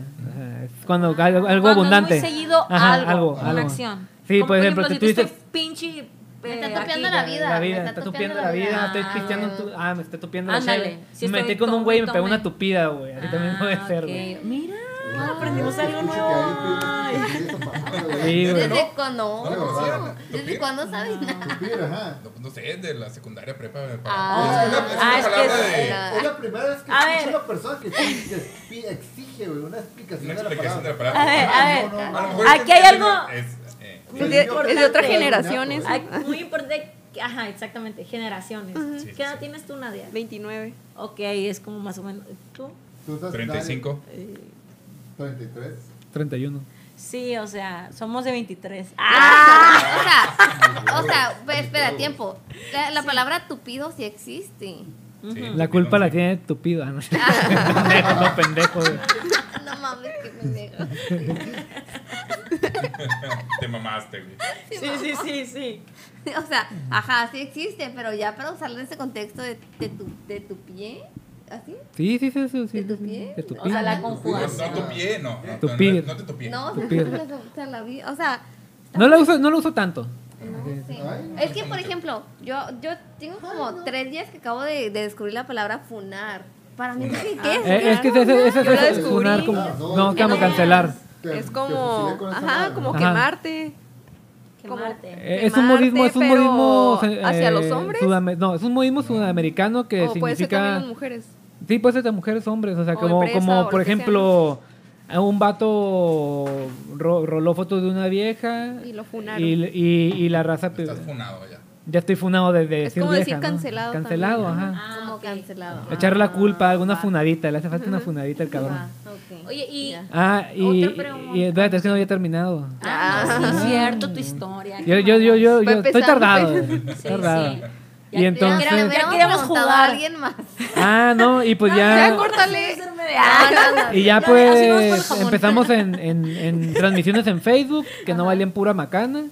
Cuando algo, algo Cuando abundante. Es muy seguido Ajá, algo, algo, una algo. acción. Sí, por ejemplo, si tú dices- estoy pinche... Me eh, está topeando aquí, la vida. La me vida, está está topeando tupiendo la vida, estoy Ah, pisteando, un tu- ah, me estoy tupiendo la cheve. sí me metí con un güey y me pegó una tupida, güey. Así también Ah, puede ser, güey. Mira, aprendimos algo nuevo. Sí. ¿Desde cuándo? ¿No le conocían? ¿Desde cuándo sabes? Ajá. No, pues no sé, de la secundaria prepa. para- Ah. es una, es una Ah, es que es- de. Es la primera vez que A escucho ver. una persona que, exige, güey, una explicación Una de la explicación de la palabra. palabra. A ver, a ver. No, no, no. A lo mejor Aquí hay algo- Es, eh, Es de, es de otras importante. generaciones. Ay, muy importante. Ajá, exactamente. Generaciones. Sí, ¿Qué edad sí. tienes tú, Nadia? 29. Ok, es como más o menos. ¿Tú? Tú estás- 35. Eh, 33. 31. Sí, o sea, somos de 23. Ah, o sea, o sea, pues, espera, tiempo. La, la palabra tupido sí existe. Sí, La culpa la tiene tupido. Ah, no pendejo, no pendejo. No mames, qué pendejo. Te mamaste, güey. Sí, sí, sí, sí. O sea, ajá, sí existe, pero ya para usarlo en ese contexto de, de, tu, de tu pie, ¿así? Sí, sí, sí, sí. sí, ¿De tu pie? De tu O sea, la pie. No, conjugación. no tu pie, no. no, Tupir. No, no te tupí. No, Tu pie. usa la vida. O sea, No lo uso, no lo uso tanto. no Es que, por ejemplo, yo, yo tengo como tres días que acabo de, de descubrir la palabra funar. Para mí, ¿qué, es? Eh, es que ese, ese, ese, es funar como. Ah, no, que- cancelar. Te- Es como, ajá, madre. como Ajá. quemarte. Quemarte. Eh, Es un modismo, es un modismo. eh, ¿hacia los hombres? no, es un modismo sudamericano que o puede ser también significa. mujeres. Sí, puede ser de mujeres, hombres. O sea, O como, empresa, como por ejemplo, a un vato ro- roló fotos de una vieja Y lo funaron. y, y, y la raza. Estás funado ya. Ya estoy funado de, de Es como vieja, decir ¿no? cancelado Cancelado, también. ajá. Ah, Como ok. cancelado. Echar la culpa, alguna va. funadita. Le hace falta una funadita al cabrón. Ah, ok. Oye, y. Ya. Ah, y, y espérate, es que no había terminado. Ah, no, sí, es cierto tu historia. Yo, yo, yo, yo, yo estoy tardado. Sí, tardado. sí. Y entonces- Ya, ya queremos preguntado a jugar. alguien más. Ah, no, y pues Ya, ya. córtale. Ah. Y ya pues empezamos en, en, en transmisiones en Facebook, que no valían pura macana.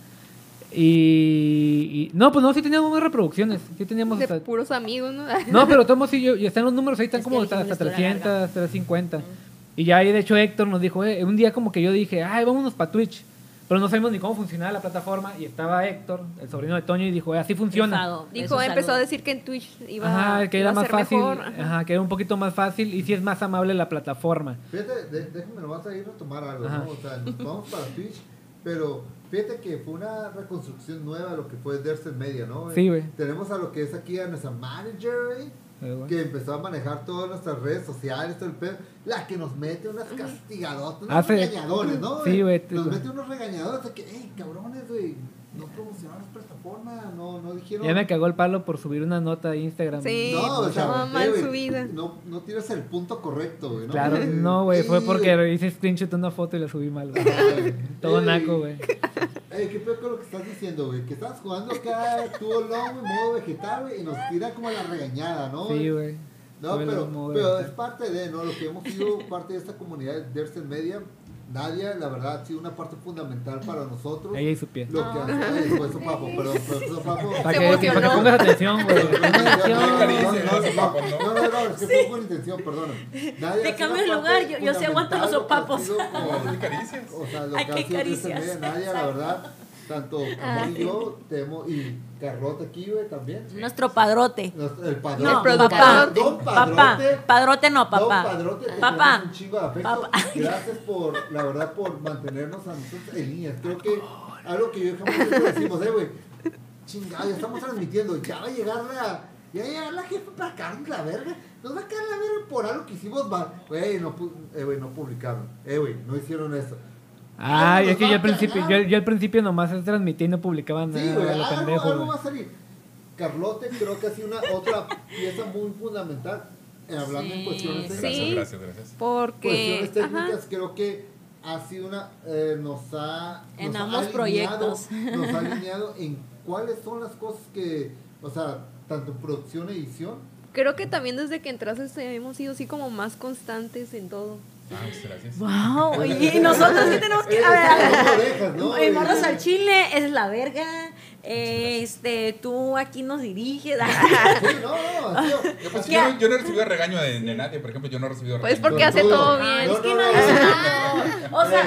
Y, y- no, pues no, sí teníamos más reproducciones. Sí teníamos De hasta- puros amigos, ¿no? No, pero todos sí, yo, y están los números, ahí están Es que como hasta, hasta estuvo larga. 300, 350. Y ya ahí, de hecho, Héctor nos dijo, eh, un día como que yo dije, ay, vámonos para Twitch. Pero no sabíamos ni cómo funcionaba la plataforma. Y estaba Héctor, el sobrino de Toño, y dijo, eh, así funciona. Dijo, Eso, empezó a decir que en Twitch iba, Ajá, que iba era a más ser fácil. mejor. Ajá. Ajá, que era un poquito más fácil y sí es más amable la plataforma. Fíjate, de- déjame nomás a ir a tomar algo, Ajá. ¿no? O sea, nos vamos para Twitch, pero fíjate que fue una reconstrucción nueva de lo que fue Dersen Media, ¿no? Sí, güey. Tenemos a lo que es aquí a nuestra manager, güey, Eh, güey. que empezó a manejar todas nuestras redes sociales, todo el pedo. La que nos mete unas castigadotas, unos Hace- regañadores, ¿no? Sí, güey, Nos mete unos regañadores de que, hey, cabrones, güey, no promocionaron las plataformas, no, no dijeron. Ya me cagó el palo por subir una nota a Instagram. Sí. No, o sea, estaba eh, mal subida. No, no tienes el punto correcto, güey. ¿no? Claro, Eh, no, güey, fue porque hice screenshot de una foto y la subí mal, güey. Ay, Todo ey, naco, güey. Ey, qué peor con lo que estás diciendo, güey. Que estás jugando acá, tuvo long, güey, modo vegetal, güey, y nos tira como la regañada, ¿no? Sí, güey. No, pero, pero es parte de, ¿no? Lo que hemos sido parte de esta comunidad de Dersen Media. Nadia, la verdad, ha sido una parte fundamental para nosotros. Ella y su pie. Lo que hace, eso, eso, papo, perdón, pero eso, papo. Para que, para que pongas atención, güey. No, no, no, no, ¿no? no, no, no, es que fue con intención, perdón. Nadia Te cambio una lugar, yo- yo sí aguanto los fundamental lo que ha sopapos. No. O sea, lo que ha qué sido Nadia, la verdad, tanto Camón y yo, te hemos, y Carlota aquí, güey, también. Nuestro padrote. Nuestro- El No, padrote. papá. Don Papá. Padrote. Padrote no, papá. Don Padrote, te Papá. un chingo de afecto. Papá. Gracias por, la verdad, por mantenernos a nosotros en línea. Creo que algo que yo jamás siempre decimos, eh, güey, chingada, ya estamos transmitiendo, ya va a llegar la, ya va a llegar la jefa para caernos la verga. Nos va a caer la verga por algo que hicimos mal. Güey, no, eh, güey, no publicaron. Eh, güey, no hicieron eso. Ay, es que yo al principio, yo, yo al principio nomás transmití y no publicaba nada. Sí, güey, algo, pendejo, algo güey. va a salir. Carlote creo que ha sido una otra pieza muy fundamental eh, hablando en Sí, cuestiones sí. técnicas. Gracias, gracias, gracias. Porque. Cuestiones técnicas ajá. creo que ha sido una eh, nos ha En nos ha ambos alineado- proyectos. nos ha alineado en cuáles son las cosas que o sea tanto en producción edición Creo que también desde que entraste hemos sido así como más constantes en todo. Ah, muchas gracias. Wow, y nosotros sí tenemos que. A ver, ¿no? El morros al chile es la verga. eh, Este, tú aquí nos diriges. sí no no Yo, pues, yo, no, yo no he recibido regaño de, de nadie, por ejemplo, yo no he recibido Pues regaño. porque hace todo Ah, bien. es que No, no, nadie no. es un amor. O sea,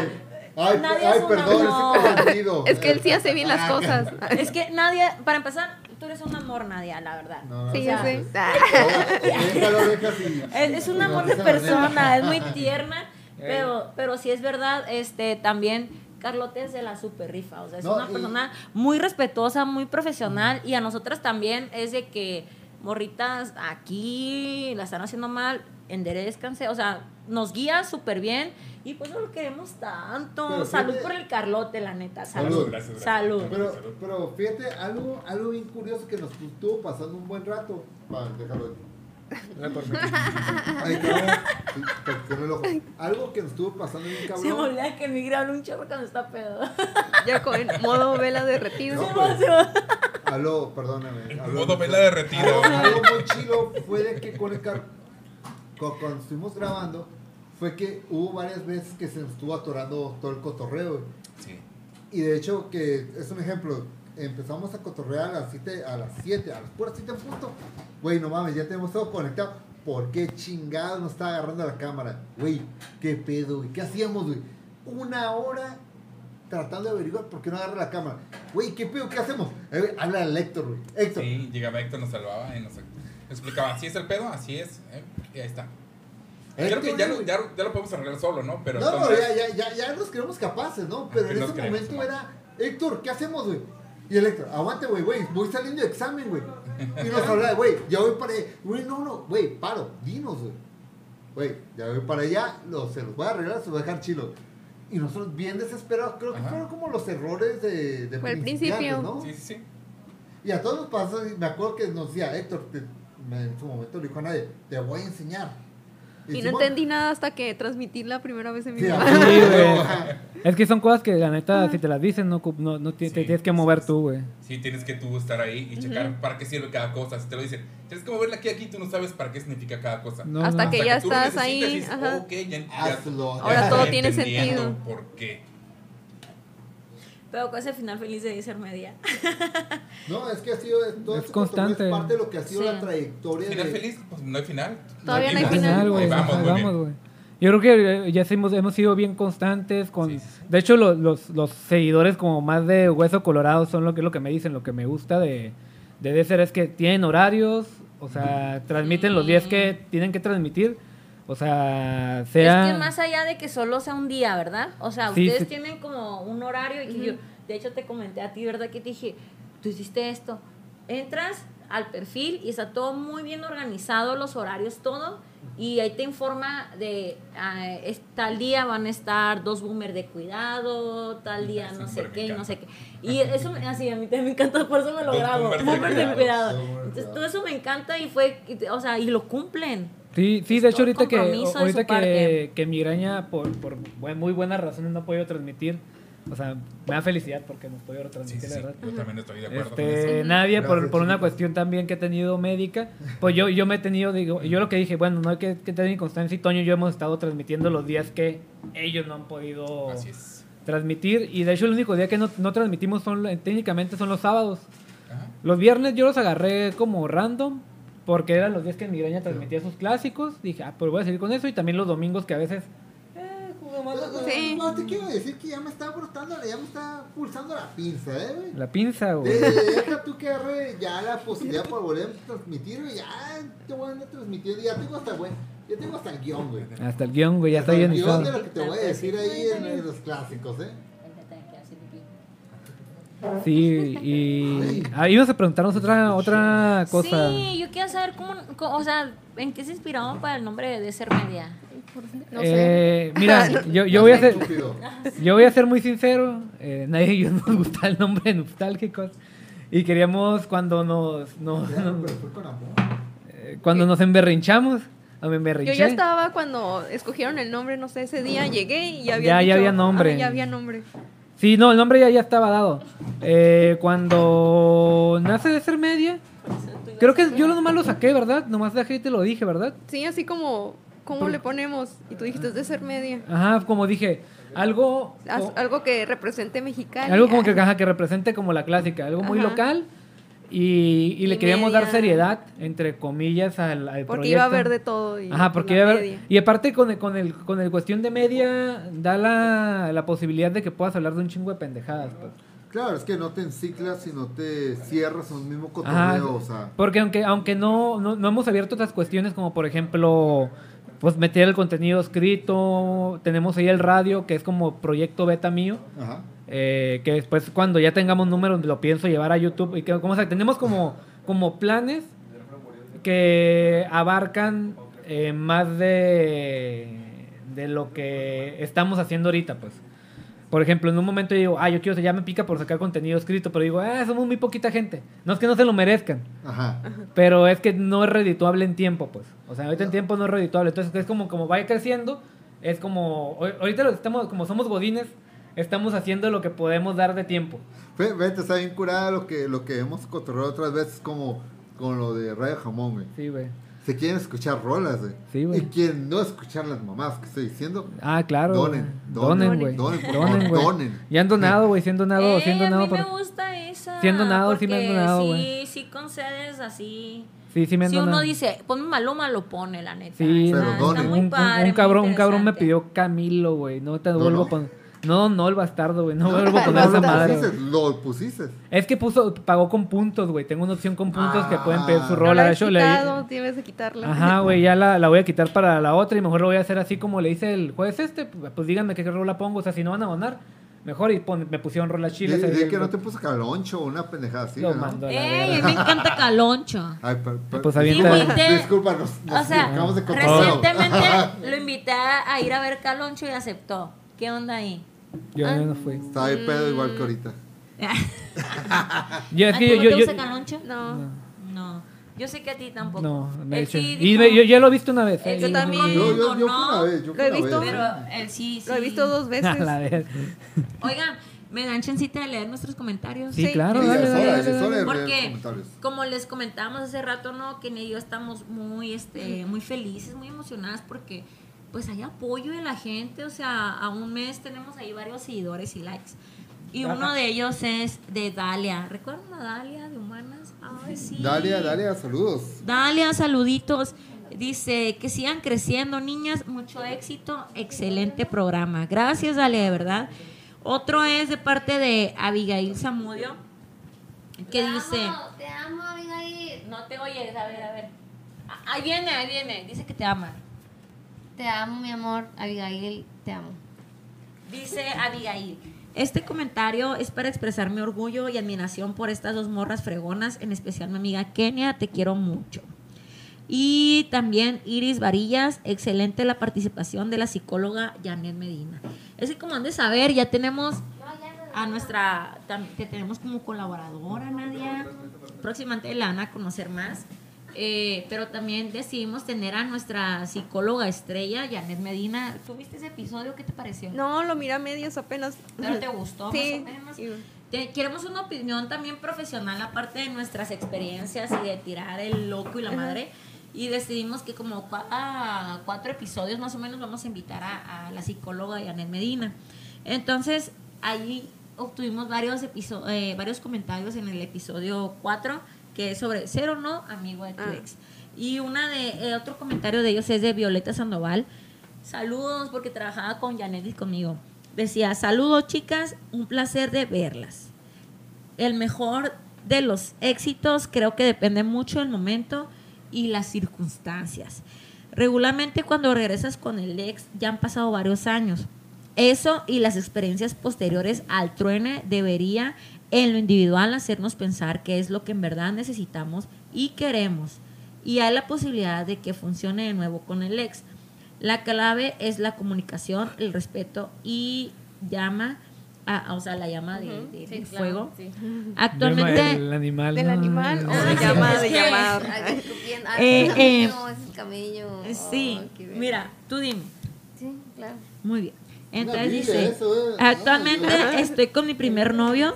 ay, nadie ay es un perdón. Es que él sí hace bien las cosas. es que nadie, para empezar, tú eres un amor, Nadia, la verdad. No, no, Sí, o ya sea, sé. Y- Es, es un amor de persona, es muy tierna, pero, pero sí es verdad, este, también Carlote es de la super rifa, o sea, es No, una y- persona muy respetuosa, muy profesional, y a nosotras también es de que morritas aquí la están haciendo mal, enderezcanse, o sea, nos guía súper bien, y pues no lo queremos tanto. Pero salud fíjate- por el Carlote, la neta, salud. Salud. Gracias, gracias. Salud. Pero, pero fíjate, algo, algo bien curioso que nos estuvo pasando un buen rato. Vale, déjalo. El ojo. Algo que nos estuvo pasando bien Se me cabrón. olvida que mi habla un chorro cuando está pedo. Ya con modo vela derretido. No, Se pues, aló, perdóname. aló, Modo vela derretida. Algo muy chido fue de que con el car- cu- cuando estuvimos grabando, fue que hubo varias veces que se nos estuvo atorando todo el cotorreo. Sí. Y de hecho, que es un ejemplo, empezamos a cotorrear a las 7, a las 7, a las puras 7 en punto. Güey, no mames, ya tenemos todo conectado. ¿Por qué chingado nos está agarrando la cámara? Güey, qué pedo, güey. ¿Qué hacíamos, güey? Una hora tratando de averiguar por qué no agarra la cámara. Güey, ¿qué pedo? ¿Qué hacemos? Eh, habla al Héctor, güey. Héctor. Sí, llegaba Héctor, nos salvaba y nos explicaba, así es el pedo, así es. eh, y ahí está. Creo que ya lo, ya, ya lo podemos arreglar solo, ¿no? Pero no, no, entonces- ya, ya, ya, ya nos creemos capaces, ¿no? Pero que en ese creemos, momento ¿no? era, Héctor, ¿qué hacemos, güey? Y el Héctor, aguante, güey, güey, voy saliendo de examen, güey. Y nos hablaba, güey, ya voy para allá. Güey, no, no, güey, paro, dinos, güey. Güey, ya voy para allá, lo, se los voy a arreglar, se los voy a dejar chilo. Y nosotros bien desesperados, creo que Ajá. fueron como los errores de, de Fue el principio. ¿no? Sí, sí, sí. Y a todos nos pasó, me acuerdo que nos decía, Héctor, te- me- en su momento le dijo a nadie, te voy a enseñar. Y no entendí nada hasta que transmití la primera vez en mi vida. Sí, güey. Es que son cosas que la neta, si te las dicen, no, no, no te Sí, tienes que mover sí. tú, güey. Sí, tienes que tú estar ahí y checar para qué sirve cada cosa. Si te lo dicen, tienes que moverla aquí, aquí, tú no sabes para qué significa cada cosa. No, Hasta no. que ya estás ahí, dices, ajá. ok, ya, ya- Hazlo. ya Ahora todo tiene sentido. ¿Por qué? Pero con ese final feliz de ser media. No, es que ha sido todo Es este constante. es parte de lo que ha sido Sí. la trayectoria Final de feliz, pues no hay final. Todavía no hay final. final. güey. Vamos, güey. Yo creo que eh, ya hemos, hemos sido bien constantes con... Sí, sí, sí. De hecho, lo- los, los seguidores como más de Hueso Colorado son lo que, lo que me dicen. Lo que me gusta de, de Desert es que tienen horarios, o sea, transmiten los días que tienen que transmitir. O sea, sea... Es que más allá de que solo sea un día, ¿verdad? O sea, Sí, ustedes sí. tienen como un horario y que yo, de hecho te comenté a ti, ¿verdad? Que te dije, tú hiciste esto. Entras al perfil y está todo muy bien organizado, los horarios, todo. Y ahí te informa de es- tal día van a estar dos boomers de cuidado, tal día no sé qué, no sé qué. Y eso me- así a mí también me encanta, por eso me lo Dos grabo. boomers de cuidado. Entonces todo eso me encanta y fue, o sea, y lo cumplen. Sí, sí, de hecho ahorita que ahorita que, que migraña por, por muy buenas razones no ha podido transmitir. O sea, me da felicidad porque nos Sí, retransmitir, sí, la sí. verdad. Yo también estoy de acuerdo con Este, eso. nadie por, Gracias, por una cuestión también que he tenido médica, pues yo, yo me he tenido, digo, yo lo que dije, bueno, no hay que, que tener inconstancia y Toño y yo hemos estado transmitiendo los días que ellos no han podido Así es. transmitir y de hecho el único día que no, no transmitimos son técnicamente son los sábados. Ajá. Los viernes yo los agarré como random porque eran los días que Migraña transmitía sus clásicos. Dije, ah, pues voy a seguir con eso y también los domingos que a veces eh, jugamos Sí. No, te quiero decir que ya me está brotando, ya me está pulsando la pinza, eh, güey. la pinza, güey. De- Deja tú que agarre ya la posibilidad para volver a transmitir, güey. Ya te voy a andar transmitiendo. Ya tengo hasta, güey. Ya tengo hasta el guion, güey. Hasta el guion, güey, ya está Hasta el guion de lo que te voy a decir ahí en, en los clásicos, eh. Sí, y ahí ibas a preguntarnos otra otra cosa. Sí, yo quiero saber cómo, cómo- o sea, en qué se inspiraron para el nombre de Ser Media. No sé. Eh, mira, yo, yo voy a ser yo voy a ser muy sincero, eh, nadie de ellos nos gusta el nombre de nostálgicos y queríamos cuando nos, nos- amor. eh, cuando nos emberrinchamos, o me Yo ya estaba cuando escogieron el nombre, no sé, ese día llegué y ya había Ya- ya había nombre. ya había nombre. Sí, no, el nombre ya, ya estaba dado. Eh, cuando nace de ser media, creo que yo nomás lo saqué, ¿verdad? Nomás dejé y te lo dije, ¿verdad? Sí, así como, ¿cómo le ponemos? Y tú dijiste, es de ser media. Ajá, como dije, algo... Algo que represente mexicano. Algo como que, ajá, que represente como la clásica, algo muy Ajá. local. Y, y le Y queríamos dar seriedad, entre comillas, al, al Porque iba a proyecto. haber de todo. Y Ajá, porque iba a haber-. Y aparte con el, con el, con el cuestión de media, da la, la posibilidad de que puedas hablar de un chingo de pendejadas, pues. Claro, es que no te enciclas y no te cierras en un mismo Ajá, cotorreo, o sea. Porque aunque, aunque no, no, no hemos abierto otras cuestiones como por ejemplo pues meter el contenido escrito, tenemos ahí el radio que es como proyecto beta mío, Ajá. Eh, que después cuando ya tengamos números lo pienso llevar a YouTube y que como o sea, tenemos como, como planes que abarcan eh, más de, de lo que estamos haciendo ahorita pues. Por ejemplo, en un momento yo digo, ah, yo quiero, ya me pica por sacar contenido escrito, pero digo, ah, somos muy poquita gente. No es que no se lo merezcan, Ajá. pero es que no es redituable en tiempo, pues. O sea, ahorita en tiempo no es redituable. Entonces es como, como vaya creciendo, es como, ahorita lo estamos, como somos godines, estamos haciendo lo que podemos dar de tiempo. Ve- Vete, está bien curada lo que, lo que hemos cotorreado otras veces como con lo de Radio Jamón, güey. Sí, güey. Se quieren escuchar rolas, güey. Sí, güey. Y quieren no escuchar las mamás que estoy diciendo. Ah, claro. Donen, güey. donen, Donen, güey. donen, Donen, favor, güey. donen. Ya han donado, güey. Sí han donado, Eh, sí han donado. a mí por- me gusta esa. Sí han donado, sí me han donado, Sí, güey. sí concedes así. Sí, sí me han si donado. uno dice, ponme Maluma, lo pone, la neta. Sí, Pero está, está donen. muy un, un- padre, un muy cabrón, un cabrón me pidió Camilo, güey. No te ¿No, vuelvo no? a poner. No, no, el bastardo, güey. No vuelvo a poner No esa lo madre. pusiste, lo pusiste. Es que puso, pagó con puntos, güey. Tengo una opción con puntos que pueden pedir su Ah. No rola. has hecho, le- tienes que quitarla. Ajá, güey, ya la, la voy a quitar para la otra y mejor lo voy a hacer así como le dice el juez este. Pues, pues díganme qué rola pongo. O sea, si no van a donar, mejor y pon- me pusieron rola chile. Dile que no te puso caloncho o una pendejada así, Lo ¿no? mando a la Ey, me encanta Caloncho. Ay, per- per- Pues avienta- disculpa, Invité- disculpa, nos, nos O sea, de recientemente lo invité a ir a ver Caloncho y aceptó. ¿Qué onda ahí? Yo Ah. no fui. Estaba de pedo igual que ahorita. Yo, es ¿A que ti yo, no yo, te yo- gusta Caloncho? No. No. Yo sé que a ti tampoco. no, me ha Él dicho- sí y dijo- me- yo ya lo he visto una vez. Él Yo sí también. dijo, Yo, yo, yo no, una vez, yo Lo he visto, vez. Pero él sí, sí. Lo he visto dos A veces. la vez. Oigan, me dan chancita de leer nuestros comentarios. Sí, Sí. claro, Sí, dale, dale, dale, dale. Porque, como les comentábamos hace rato, ¿no? Que y yo estamos muy, este, muy felices, muy emocionadas porque, pues, hay apoyo de la gente. O sea, a un mes tenemos ahí varios seguidores y likes. Y uno de ellos es de Dalia. ¿Recuerdan a Dalia de Humanas? Ay, sí. Dalia, Dalia, saludos. Dalia, saluditos. Dice que sigan creciendo, niñas. Mucho éxito. Excelente programa. Gracias, Dalia, de verdad. Otro es de parte de Abigail Zamudio. Que dice. te amo, Abigail. No te oyes, a ver, a ver. Ah, Ahí viene, ahí viene. Dice que te ama. Te amo, mi amor. Abigail, te amo. Dice Abigail. Este comentario es para expresar mi orgullo y admiración por estas dos morras fregonas, en especial mi amiga Kenia, te quiero mucho. Y también Iris Varillas, excelente la participación de la psicóloga Janet Medina. Es que como han de saber, ya tenemos a nuestra, que tenemos como colaboradora Nadia, próximamente la van a conocer más. Eh, pero también decidimos tener a nuestra psicóloga estrella, Janet Medina. ¿Tuviste ese episodio? ¿Qué te pareció? No, lo mira a medias apenas. ¿Pero te gustó Sí. más o menos? Y- Te- queremos una opinión también profesional, aparte de nuestras experiencias y de tirar el loco y la madre. Y decidimos que como a cuatro episodios más o menos vamos a invitar a, a la psicóloga Janet Medina. Entonces, ahí obtuvimos varios, episo- eh, varios comentarios en el episodio 4, que es sobre ser o no amigo de tu Ah. ex. Y una de, eh, otro comentario de ellos es de Violeta Sandoval. Saludos, porque trabajaba con Janet y conmigo. Decía, saludos chicas, un placer de verlas. El mejor de los éxitos creo que depende mucho del momento y las circunstancias. Regularmente cuando regresas con el ex ya han pasado varios años. Eso y las experiencias posteriores al truene debería en lo individual hacernos pensar qué es lo que en verdad necesitamos y queremos. Y hay la posibilidad de que funcione de nuevo con el ex. La clave es la comunicación, el respeto y llama, a, o sea, la llama de, de- Sí, del claro, fuego. sí. Actualmente, El animal. Del ¿no? animal o Sí, de sí. llamada Es de llamar. Eh, es el eh, camello, es el camello. sí, bello. mira, tú dime. Sí, claro. Muy bien. Entonces dice, eso, ¿eh? actualmente estoy con mi primer novio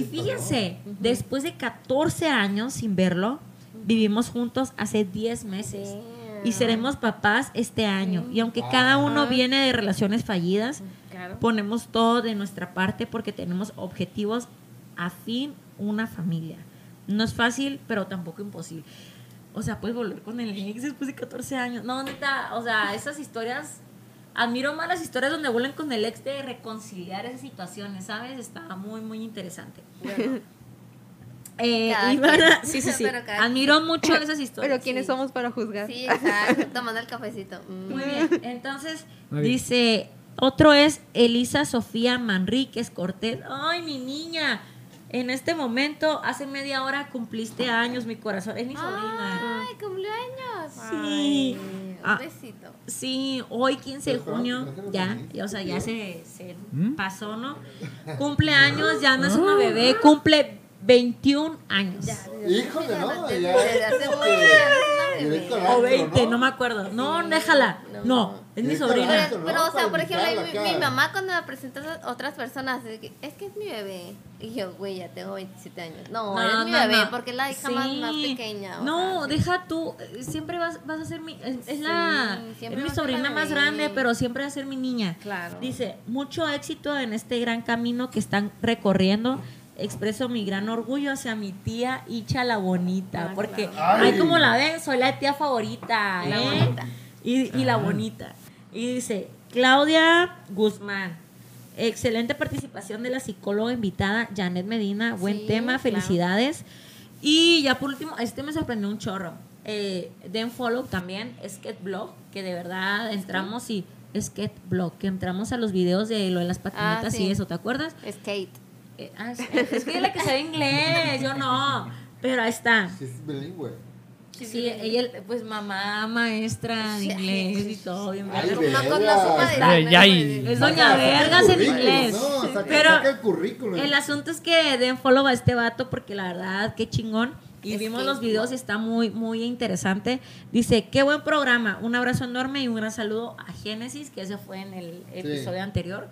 y fíjense, después de 14 años sin verlo, vivimos juntos hace 10 meses y seremos papás este año. Y aunque cada uno viene de relaciones fallidas, Claro. ponemos todo de nuestra parte porque tenemos objetivos a fin una familia. No es fácil, pero tampoco imposible. O sea, puedes volver con el ex después de 14 años. No, neta, o sea, esas historias, admiro más las historias donde vuelven con el ex de reconciliar esas situaciones, ¿sabes? Está muy, muy interesante. Eh, a- quien. sí, sí, sí. Admiro mucho esas historias. Pero ¿quiénes sí. somos para juzgar? Sí, exacto. Tomando el cafecito. Mm. Muy bien. Entonces, Muy bien. dice, otro es Elisa Sofía Manríquez Cortés. Ay, mi niña. En este momento, hace media hora cumpliste años, mi corazón. Es mi sobrina. Ay, cumpleaños. Sí. Ay, un Ah. besito. Sí, hoy 15 de junio, ya, ya, o sea, ya se, se ¿Mm? pasó, ¿no? Cumple años, ya no es una bebé, cumple 21 años. Híjole, no, ya hace O antro, 20, no me acuerdo. No, déjala. no. Es mi sobrina. Pero, pero, o sea, por ejemplo, mi, mamá cuando me presenta a otras personas, es que es, que es mi bebé. Y yo, güey, ya tengo 27 años. No, No, eres mi no, bebé no. porque es la hija más, más pequeña. No, sea, deja tú. eh, Siempre vas, vas a ser mi. Es, es Sí, la. Es mi sobrina más grande, pero siempre va a ser mi niña. Claro. Dice: mucho éxito en este gran camino que están recorriendo. Expreso mi gran orgullo hacia mi tía Icha la Bonita. Ah, porque, claro. ay, Ay. como la ven, soy la tía favorita. La ¿eh? bonita. Y, y la bonita. Y dice: Claudia Guzmán. Excelente participación de la psicóloga invitada Janet Medina. Buen Sí, tema, claro. felicidades. Y ya por último, este me sorprendió un chorro. Eh, den follow también, Sketblog, que de verdad entramos y Sketblog, que entramos a los videos de lo de las patinetas sí. y eso, ¿te acuerdas? Skate. Eh, ah, es, es que la que sabe inglés, yo no. Pero ahí está. Sí, es bilingüe. Sí, ella, pues mamá, maestra de inglés y todo, bien Ay, verga. No con la de. Es doña Vergas en inglés. currículum, No, saca, Pero saca el currículum. el asunto es que den follow a este vato porque la verdad, qué chingón. Y Es vimos los videos y está muy, muy interesante. Dice, qué buen programa. Un abrazo enorme y un gran saludo a Génesis, que ese fue en el episodio anterior.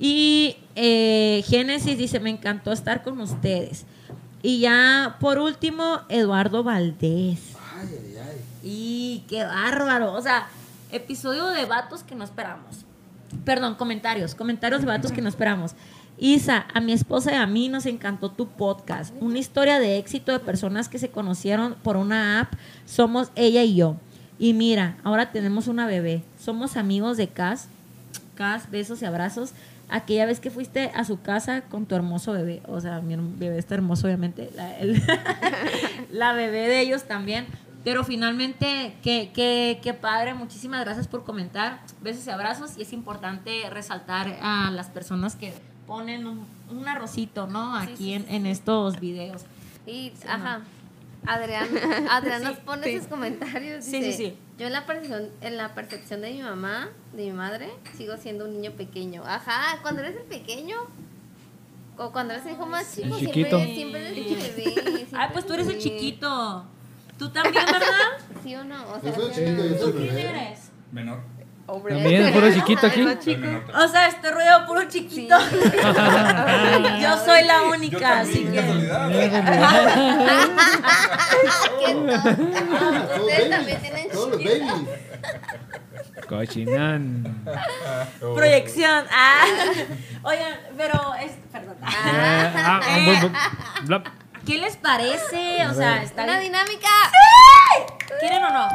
Y eh, Génesis dice, me encantó estar con ustedes. Y ya, por último, Eduardo Valdés. Y qué bárbaro. O sea, episodio de vatos que no esperamos. Perdón, comentarios. Comentarios de vatos que no esperamos. Isa, a mi esposa y a mí nos encantó tu podcast. Una historia de éxito de personas que se conocieron por una app. Somos ella y yo. Y mira, ahora tenemos una bebé. Somos amigos de Cas. Cas, besos y abrazos. Aquella vez que fuiste a su casa con tu hermoso bebé. O sea, mi bebé está hermoso, obviamente. La bebé de ellos también. Pero finalmente, qué, qué, qué padre. Muchísimas gracias por comentar. Besos y abrazos. Y es importante resaltar a las personas que ponen un, un arrocito, ¿no? Aquí sí, en, sí, en estos videos. Y, Sí, ajá. Adrián, Adrián nos pone sí. sus comentarios. Sí, dice, sí, sí. Yo en la percepción, en la percepción de mi mamá, de mi madre, sigo siendo un niño pequeño. Ajá, cuando eres el pequeño, o cuando eres el hijo más chico, chiquito. siempre, siempre eres el bebé. Ay, pues tú eres el chiquito. Tú también, ¿verdad? ¿Sí o no? O sea, Yo soy sí o chiquito, no. yo soy ¿Tú quién eres? Menor. Hombre. También, puro chiquito aquí. O sea, este ruido puro chiquito. Yo soy la Yo única, así también, que. Ustedes también tienen Todos los babies. Cochinán. Oh. Proyección. Ah. Oigan, pero es. Perdón. Ah, ah, ¿Qué les parece? O sea, está Una bien. dinámica. ¿Quieren o no?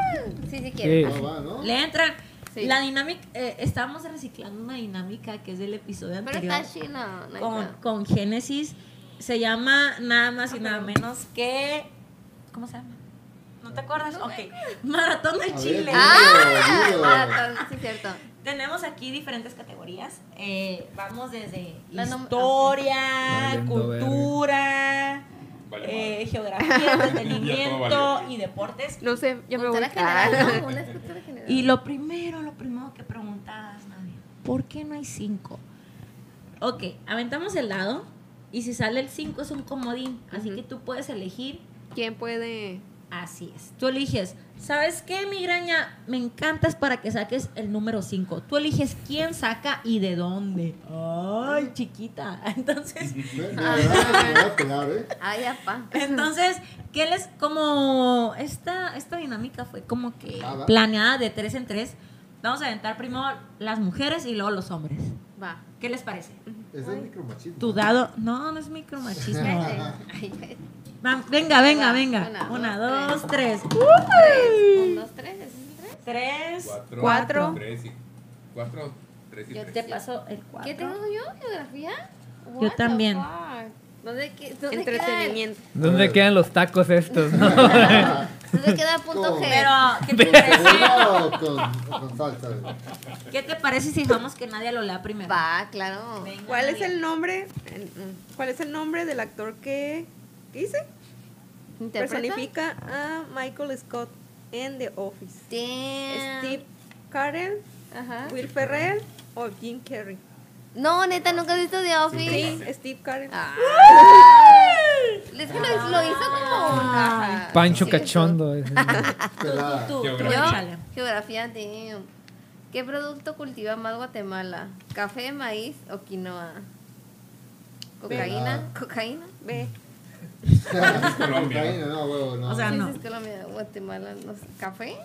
Sí, sí quiero. Sí. No va, ¿no? Le entran. Sí. La dinámica. eh, estábamos reciclando una dinámica que es del episodio Pero anterior. está chino. no con, Génesis. Se llama nada más y nada menos que. ¿Cómo se llama? ¿No te acuerdas? Ok. Maratón de Chile. Ah, maratón, sí, cierto. Tenemos aquí diferentes categorías. Eh, vamos desde La historia, cultura, eh, geografía, entretenimiento y deportes. No sé, yo me voy. Cultura general, ¿no? Una general. Y lo primero, lo primero que preguntabas, Nadia, ¿por qué no hay cinco? Ok, aventamos el dado y si sale el 5 es un comodín, así que tú puedes elegir, ¿Quién puede? Así es, tú eliges, ¿sabes qué, migraña? Me encantas para que saques el número 5, tú eliges quién saca y de dónde. Ay, chiquita, entonces... ¿eh? Ay, apá. Entonces, ¿qué les como esta esta dinámica fue como que Ah, planeada de tres en tres? Vamos a aventar primero las mujeres y luego los hombres. Va. ¿Qué les parece? Es micromachismo. Tu dado, no, no es micromachismo. Venga, venga, venga. una, Una, dos, dos, tres. Tres. Un, dos, tres. ¿Ese es el tres? Tres. Cuatro. Cuatro. Tres y. Cuatro, tres y Yo tres. te paso el cuatro. ¿Qué tengo yo? ¿Geografía? Yo también. ¿Dónde, dónde Entretenimiento. ¿Dónde quedan los tacos estos? no? Queda, ¿Dónde queda punto G? Pero, ¿qué te parece? ¿Qué te parece si dejamos que nadie lo lea primero? Va, claro. Venga, ¿Cuál es Nadia. el nombre? ¿Cuál es el nombre del actor que ¿qué dice? ¿Interpreta? Personifica a Michael Scott en The Office. Damn. Steve Carell, Ajá. Will Ferrell o Jim Carrey. No, neta, nunca has visto The Office. Sí, Steve Carell. Ah. Es que lo, lo hizo como. Ajá. Pancho Sí, cachondo. Pelada. Tú, tú, Geografía. Yo, geografía, damn. ¿Qué producto cultiva más Guatemala? ¿Café, maíz o quinoa? ¿Cocaína? Ah. ¿Cocaína? Ve. Colombia. Cocaína, no, huevo, no. O sea, Sí, no. sí, es Colombia, Guatemala, no sé. ¿Café?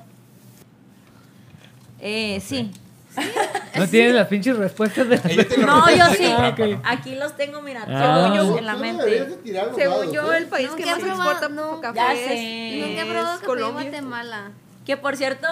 Eh, sí. No tienen las pinches respuestas de las No, yo sí. con trampa, Ok. ¿no? Aquí los tengo, mira, Ah. según yo en la mente. Según yo, ¿eh? el país que más exporta no. café Ya es. Nunca he probado es café Colombia. Guatemala. Que por cierto,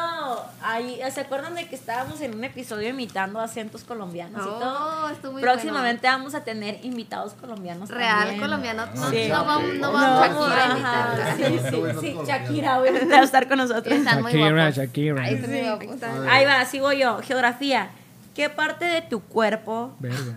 ahí, ¿se acuerdan de que estábamos en un episodio imitando acentos colombianos y todo? Oh, estuvo muy Próximamente vamos a tener invitados colombianos. Real también. colombiano. No, Sí. no vamos, no No, vamos No, Shakira a imitar. sí, sí, sí. Shakira voy a estar con nosotros. Están muy Shakira, guapos. Shakira. Ahí muy Sí. Ahí va, sigo yo. Geografía. ¿Qué parte de tu cuerpo? Verga.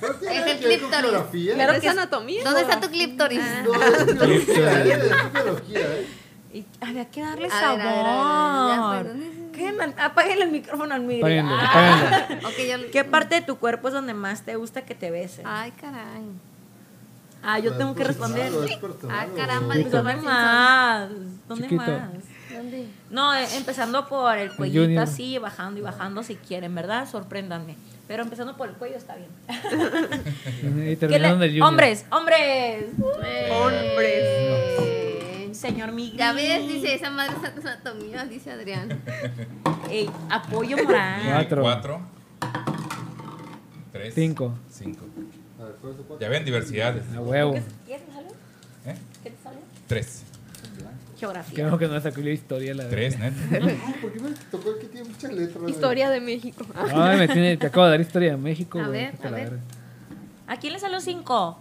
¿Pero tiene Es el? Claro ¿Es que es- anatomía? ¿Dónde está tu clítoris? No, es biología, ¿eh? Es biología, ¿eh? Y había que darle A sabor. ver, a ver, a ver, ya fue, ¿dónde es? ¿Qué, man? Apaguen el micrófono al. Apáguenlo, Ah. apáguenlo. Ok, yo... ¿Qué parte de tu cuerpo es donde más te gusta que te besen? Ay, caray. Ah, yo ¿Es tengo que personal responder. Ah, caramba, Pues, ¿Dónde más? ¿Dónde Chiquito. más? ¿Dónde? No, eh, empezando por el cuellito así, bajando y bajando si quieren, ¿verdad? Sorpréndanme. Pero empezando por el cuello está bien. Y ¿Qué terminaron le- del Junior. hombres, hombres. Eh, Señor Miguel. Ya ves, dice esa madre es anatomía, dice Adrián. Ey, apoyo moral. Cuatro. Cuatro. Tres. Cinco. Cinco. A ver, ¿cuál es? Ya ven, diversidades. A huevo. ¿Qué te salió? ¿Eh? ¿Qué te salió? Tres. Geografía. Creo que no sacó la historia, la Tres, verdad. neta. Ay, ¿Por qué me tocó el que tiene muchas letras? Historia de México. Ah, Ay, me tiene, te acabo de dar historia de México, A ver, a ver. ¿A quién le salió cinco?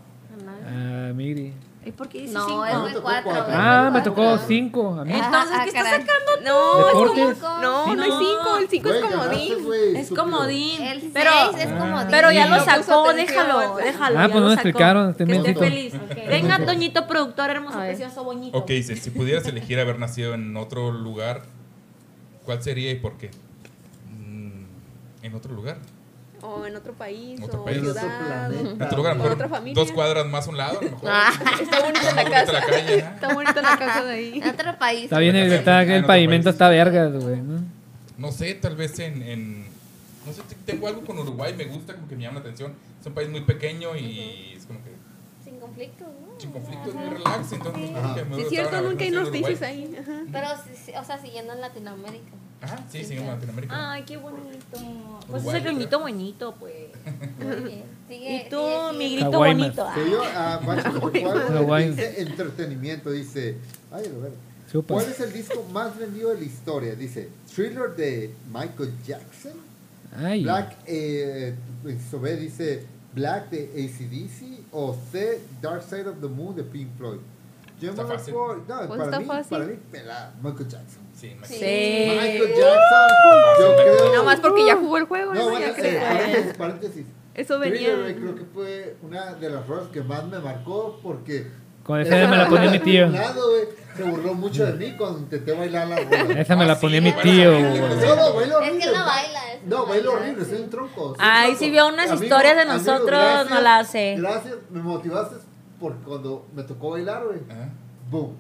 Ah, Miri. ¿Y por qué dice No, cinco? es de cuatro. cuatro. Ah, me tocó cinco. A mí. Entonces, Ah, ¿qué estás sacando tú? No, Deportes. no, Sí, no hay no. cinco. El cinco es comodín. güey, Es comodín. El pero, seis es Ah. comodín. pero ya lo sacó, atención. déjalo, déjalo. Ah, pues no me explicaron, Que esté feliz. Venga, Toñito, productor hermoso, precioso, boñito. Ok, dice, si pudieras elegir haber nacido en otro lugar, ¿cuál sería y por qué? Mm, ¿En otro lugar? O en otro país, Otro o país. ciudad. planeta. En otro lugar, mejor otra familia. dos cuadras más a un lado, a lo mejor. Ah, Está bonita la bonita casa. la calle, ¿eh? Está bonita la casa de ahí. en otro país. Está bien, está, el pavimento país. está vergas, güey. ¿no? No sé, tal vez en, en- No sé, te- tengo algo con Uruguay, me gusta, como que me llama la atención. Es un país muy pequeño y es como que Sin conflictos, ¿no? sin conflicto, es muy relax, entonces como Ajá. que me Sí, es gusta cierto, nunca hay Uruguay. ahí. Ajá. Pero, sí, sí, o sea, siguiendo en Latinoamérica. Ajá, sí, sí, en Latinoamérica. Ay, qué bonito. Pues Uruguay, ese grillito bonito, pues. Muy bien. Sigue, Y tú, sigue, mi grito Hawaii bonito. Ah. Yo, ah, ¿cuál Hawaii. dice entretenimiento? Dice, ay, a ver. Chupa. ¿Cuál es el disco más vendido de la historia? Dice, Thriller de Michael Jackson. Ay. Black, eh, Sobe dice, Black de ACDC. O C, Dark Side of the Moon de Pink Floyd. Yo Está me voy fácil. por, no, Pues para, está mí, fácil. para mí, pelada, Michael Jackson. Sí, me- Sí. Michael Sí. Jackson, yo creo... Nada más porque ya jugó el juego, No, eso bueno, ya creo. paréntesis, paréntesis. Eso venía. Creo que fue una de las rolas que más me marcó porque... Con esa me la ponía mi tío. Lado, Se burló mucho de mí cuando intenté bailar la rola. Esa me Ah, la sí, ponía mi tío, No, no, bailo Es horrible. que no baila. es No, bailo horrible, sí. soy un tronco. soy un Ay, tronco. sí vio unas Amigo, historias de amigo, nosotros, gracias, no la hace. Gracias, me motivaste por cuando me tocó bailar, güey. Ajá. Boom.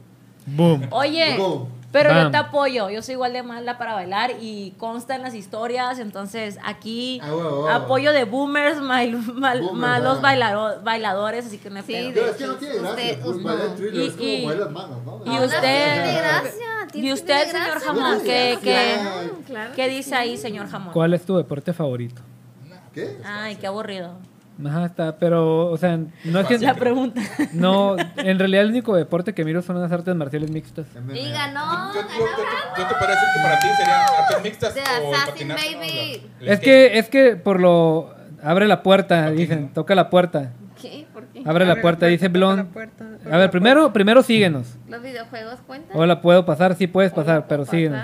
Boom. Oye, Boom. pero yo Bam. te apoyo. Yo soy igual de mala para bailar y consta en las historias. Entonces, aquí Ah, apoyo de boomers, mal- mal- Boomers, malos ah. bailaro- bailadores, así que no hay Sí, pedo. Pero es que no tiene Usted- gracia. Pues thriller Y- es como y- mover las manos, ¿no? y Ahora sí usted- tiene gracia, Y usted, tiene señor gracia. Jamón, ¿qué, qué. Claro qué que dice ahí, señor Jamón? ¿Cuál es tu deporte favorito? ¿Qué? Ay, qué aburrido. Ajá, está, pero, o sea, no es que... La pregunta. No, en realidad el único deporte que miro son las artes marciales mixtas. No. Yo, yo, yo, te- decir que para ti serían artes mixtas The o el Assassin patinaje, ¿no? Baby. El Es que, es que por lo... Abre la puerta, dicen, toca la puerta. ¿Qué? ¿Por qué? Abre la puerta, dice puerta, A ver, primero, primero síguenos. ¿Los videojuegos cuentan? Hola, puedo pasar, sí puedes pasar, pero ¿Puedo síguenos.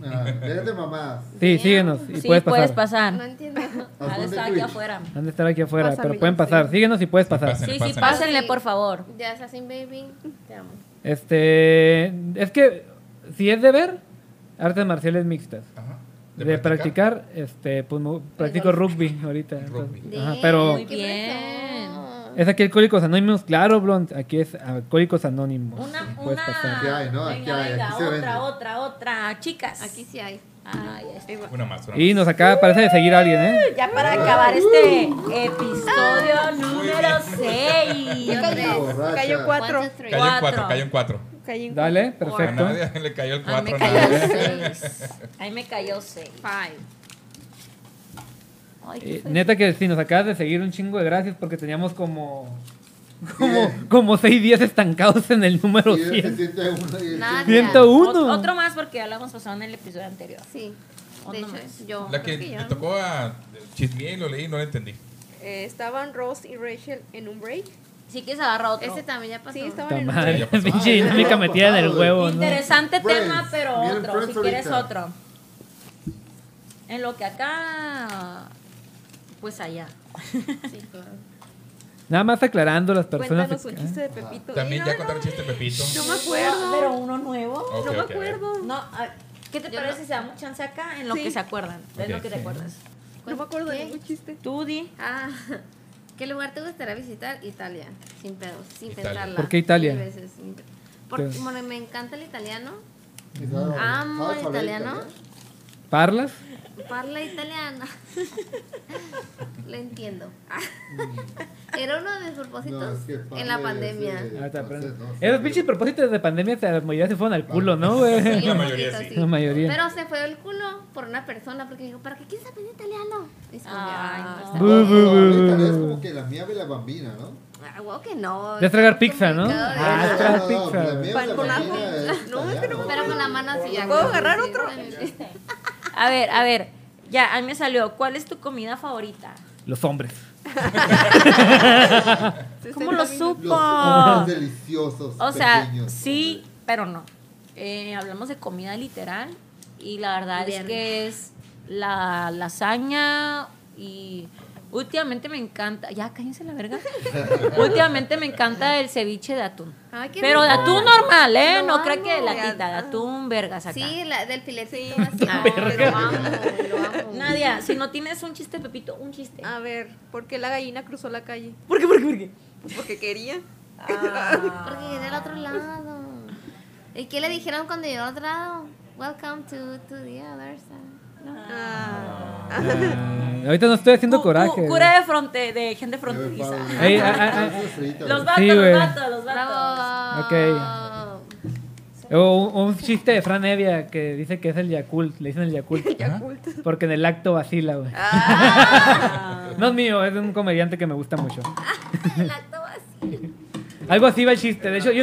Pasar? Ah, déjate mamadas. Sí, síguenos y Sí, puedes puedes pasar. pasar. No entiendo. Haz Ha de estar aquí afuera. Han de estar aquí afuera, Pásame, pero pueden ya pasar. Síguenos y puedes pasar. Sí, sí, Pásenle. pásenle, Sí. por favor. The Assassin Baby. Te amo. Este, es que si es de ver, artes marciales mixtas. Ajá. De, practicar? este, pues practico rugby ahorita. Rugby. ajá, Bien, pero Muy bien. Es aquí Alcohólicos Anónimos, claro, Blond, aquí es Alcohólicos Anónimos. Una, puedes una. pasar. Aquí hay, ¿no? Aquí Venga, hay, venga, aquí se vende. otra, otra, otra. Chicas. Aquí sí hay. Ay. Una más, una Y más. nos acaba, parece de seguir a alguien, ¿eh? Ya para acabar este episodio número 6. Yo creo. Borracha. Cayó cuatro. One, two, three. Cayó en Cuatro. cuatro, cayó en cuatro. Caí en Dale, A perfecto. nadie le cayó el Ahí me cuatro. cayó nadie. 6. Ahí me cayó 6. Five. Ay, Eh, neta que sí, nos acabas de seguir un chingo de gracias porque teníamos como como, como seis días estancados en el número Y se 100. siente uno y Nada. 101. Ot- Otro más porque ya lo hemos pasado en el episodio anterior. Sí. Otro De hecho, más. yo. La que que me tocó a chismeé y lo leí y no lo entendí. Eh, estaban Ross y Rachel en un break. Sí que se agarra otro. Ese también ya pasó. Sí, estaban Ta en un madre, break. ya pasó. pinche Ah, dinámica metida en el pasado, huevo. Interesante Friends. tema, pero otro. Si quieres ahorita. otro. En lo que acá. Pues allá. Sí, claro. Nada más aclarando las personas. Cuéntanos un chiste de Pepito. También ya no, contaron chiste Pepito. No me acuerdo. Pero uno nuevo. No me acuerdo. No, a- ¿qué te Yo parece no- si damos chance acá en lo Sí. que se acuerdan? Ok, lo que te acuerdas. No me acuerdo de ¿Qué? ningún chiste. Tú di. Ah, ¿qué lugar te gustaría visitar? Italia, sin pedos, sin Italia. pensarla. ¿Por qué Italia? Mil veces, sin pe- Porque bueno, me encanta el italiano. Amo ¿sabes el italiano. ¿Parlas? Parla italiano. Lo entiendo. Era uno de mis propósitos No, es que en la pandemia. Esos pinches propósitos de pandemia, la mayoría se fueron al culo, ¿no, güey? Sí, La mayoría sí. La mayoría. Pero se fue el culo por una persona porque dijo, ¿para qué quieres aprender italiano? Y se Ay, Ay, no. Es como que la mía ve la bambina, ¿no? Ah, que no. De tragar pizza, ¿no? Ah, No, tragar no, no, pizza. No, es que no. Pero con la mano así ya. ¿Puedo agarrar Sí, otro? A ver, a ver. Ya, a mí me salió. ¿Cuál es tu comida favorita? Los hombres. ¿Cómo lo Los supo? hombres deliciosos. O sea, pequeños. sí, pero no. Eh, hablamos de comida literal y la verdad es que es la lasaña y últimamente me encanta, ya cállense la verga. últimamente me encanta el ceviche de atún. Ay, qué Pero de rico. atún normal, ¿eh? Lo No creo que amo. latita, de atún vergas acá. Sí, la, del filetito. Sí. así. Ah, lo amo, lo amo. Nadia, si no tienes un chiste, Pepito, un chiste. A ver, ¿por qué la gallina cruzó la calle? ¿Por qué, por qué, por qué? Pues porque quería. Porque llegué al otro lado. ¿Y qué le dijeron cuando llegó al otro lado? Welcome to, to the other side. No. Ah. Ah, ahorita no estoy haciendo Cu- coraje. cu-. Cura de, fronte, de gente fronteriza. Los vatos, Sí, los vatos, los vatos. Bravo. O un, un chiste de Fran Evia que dice que es el Yakult. Le dicen el Yakult. Yakult. Porque en el acto vacila, güey. Ah. No es mío, es de un comediante que me gusta mucho. El acto vacío. Algo así va el chiste. De hecho, yo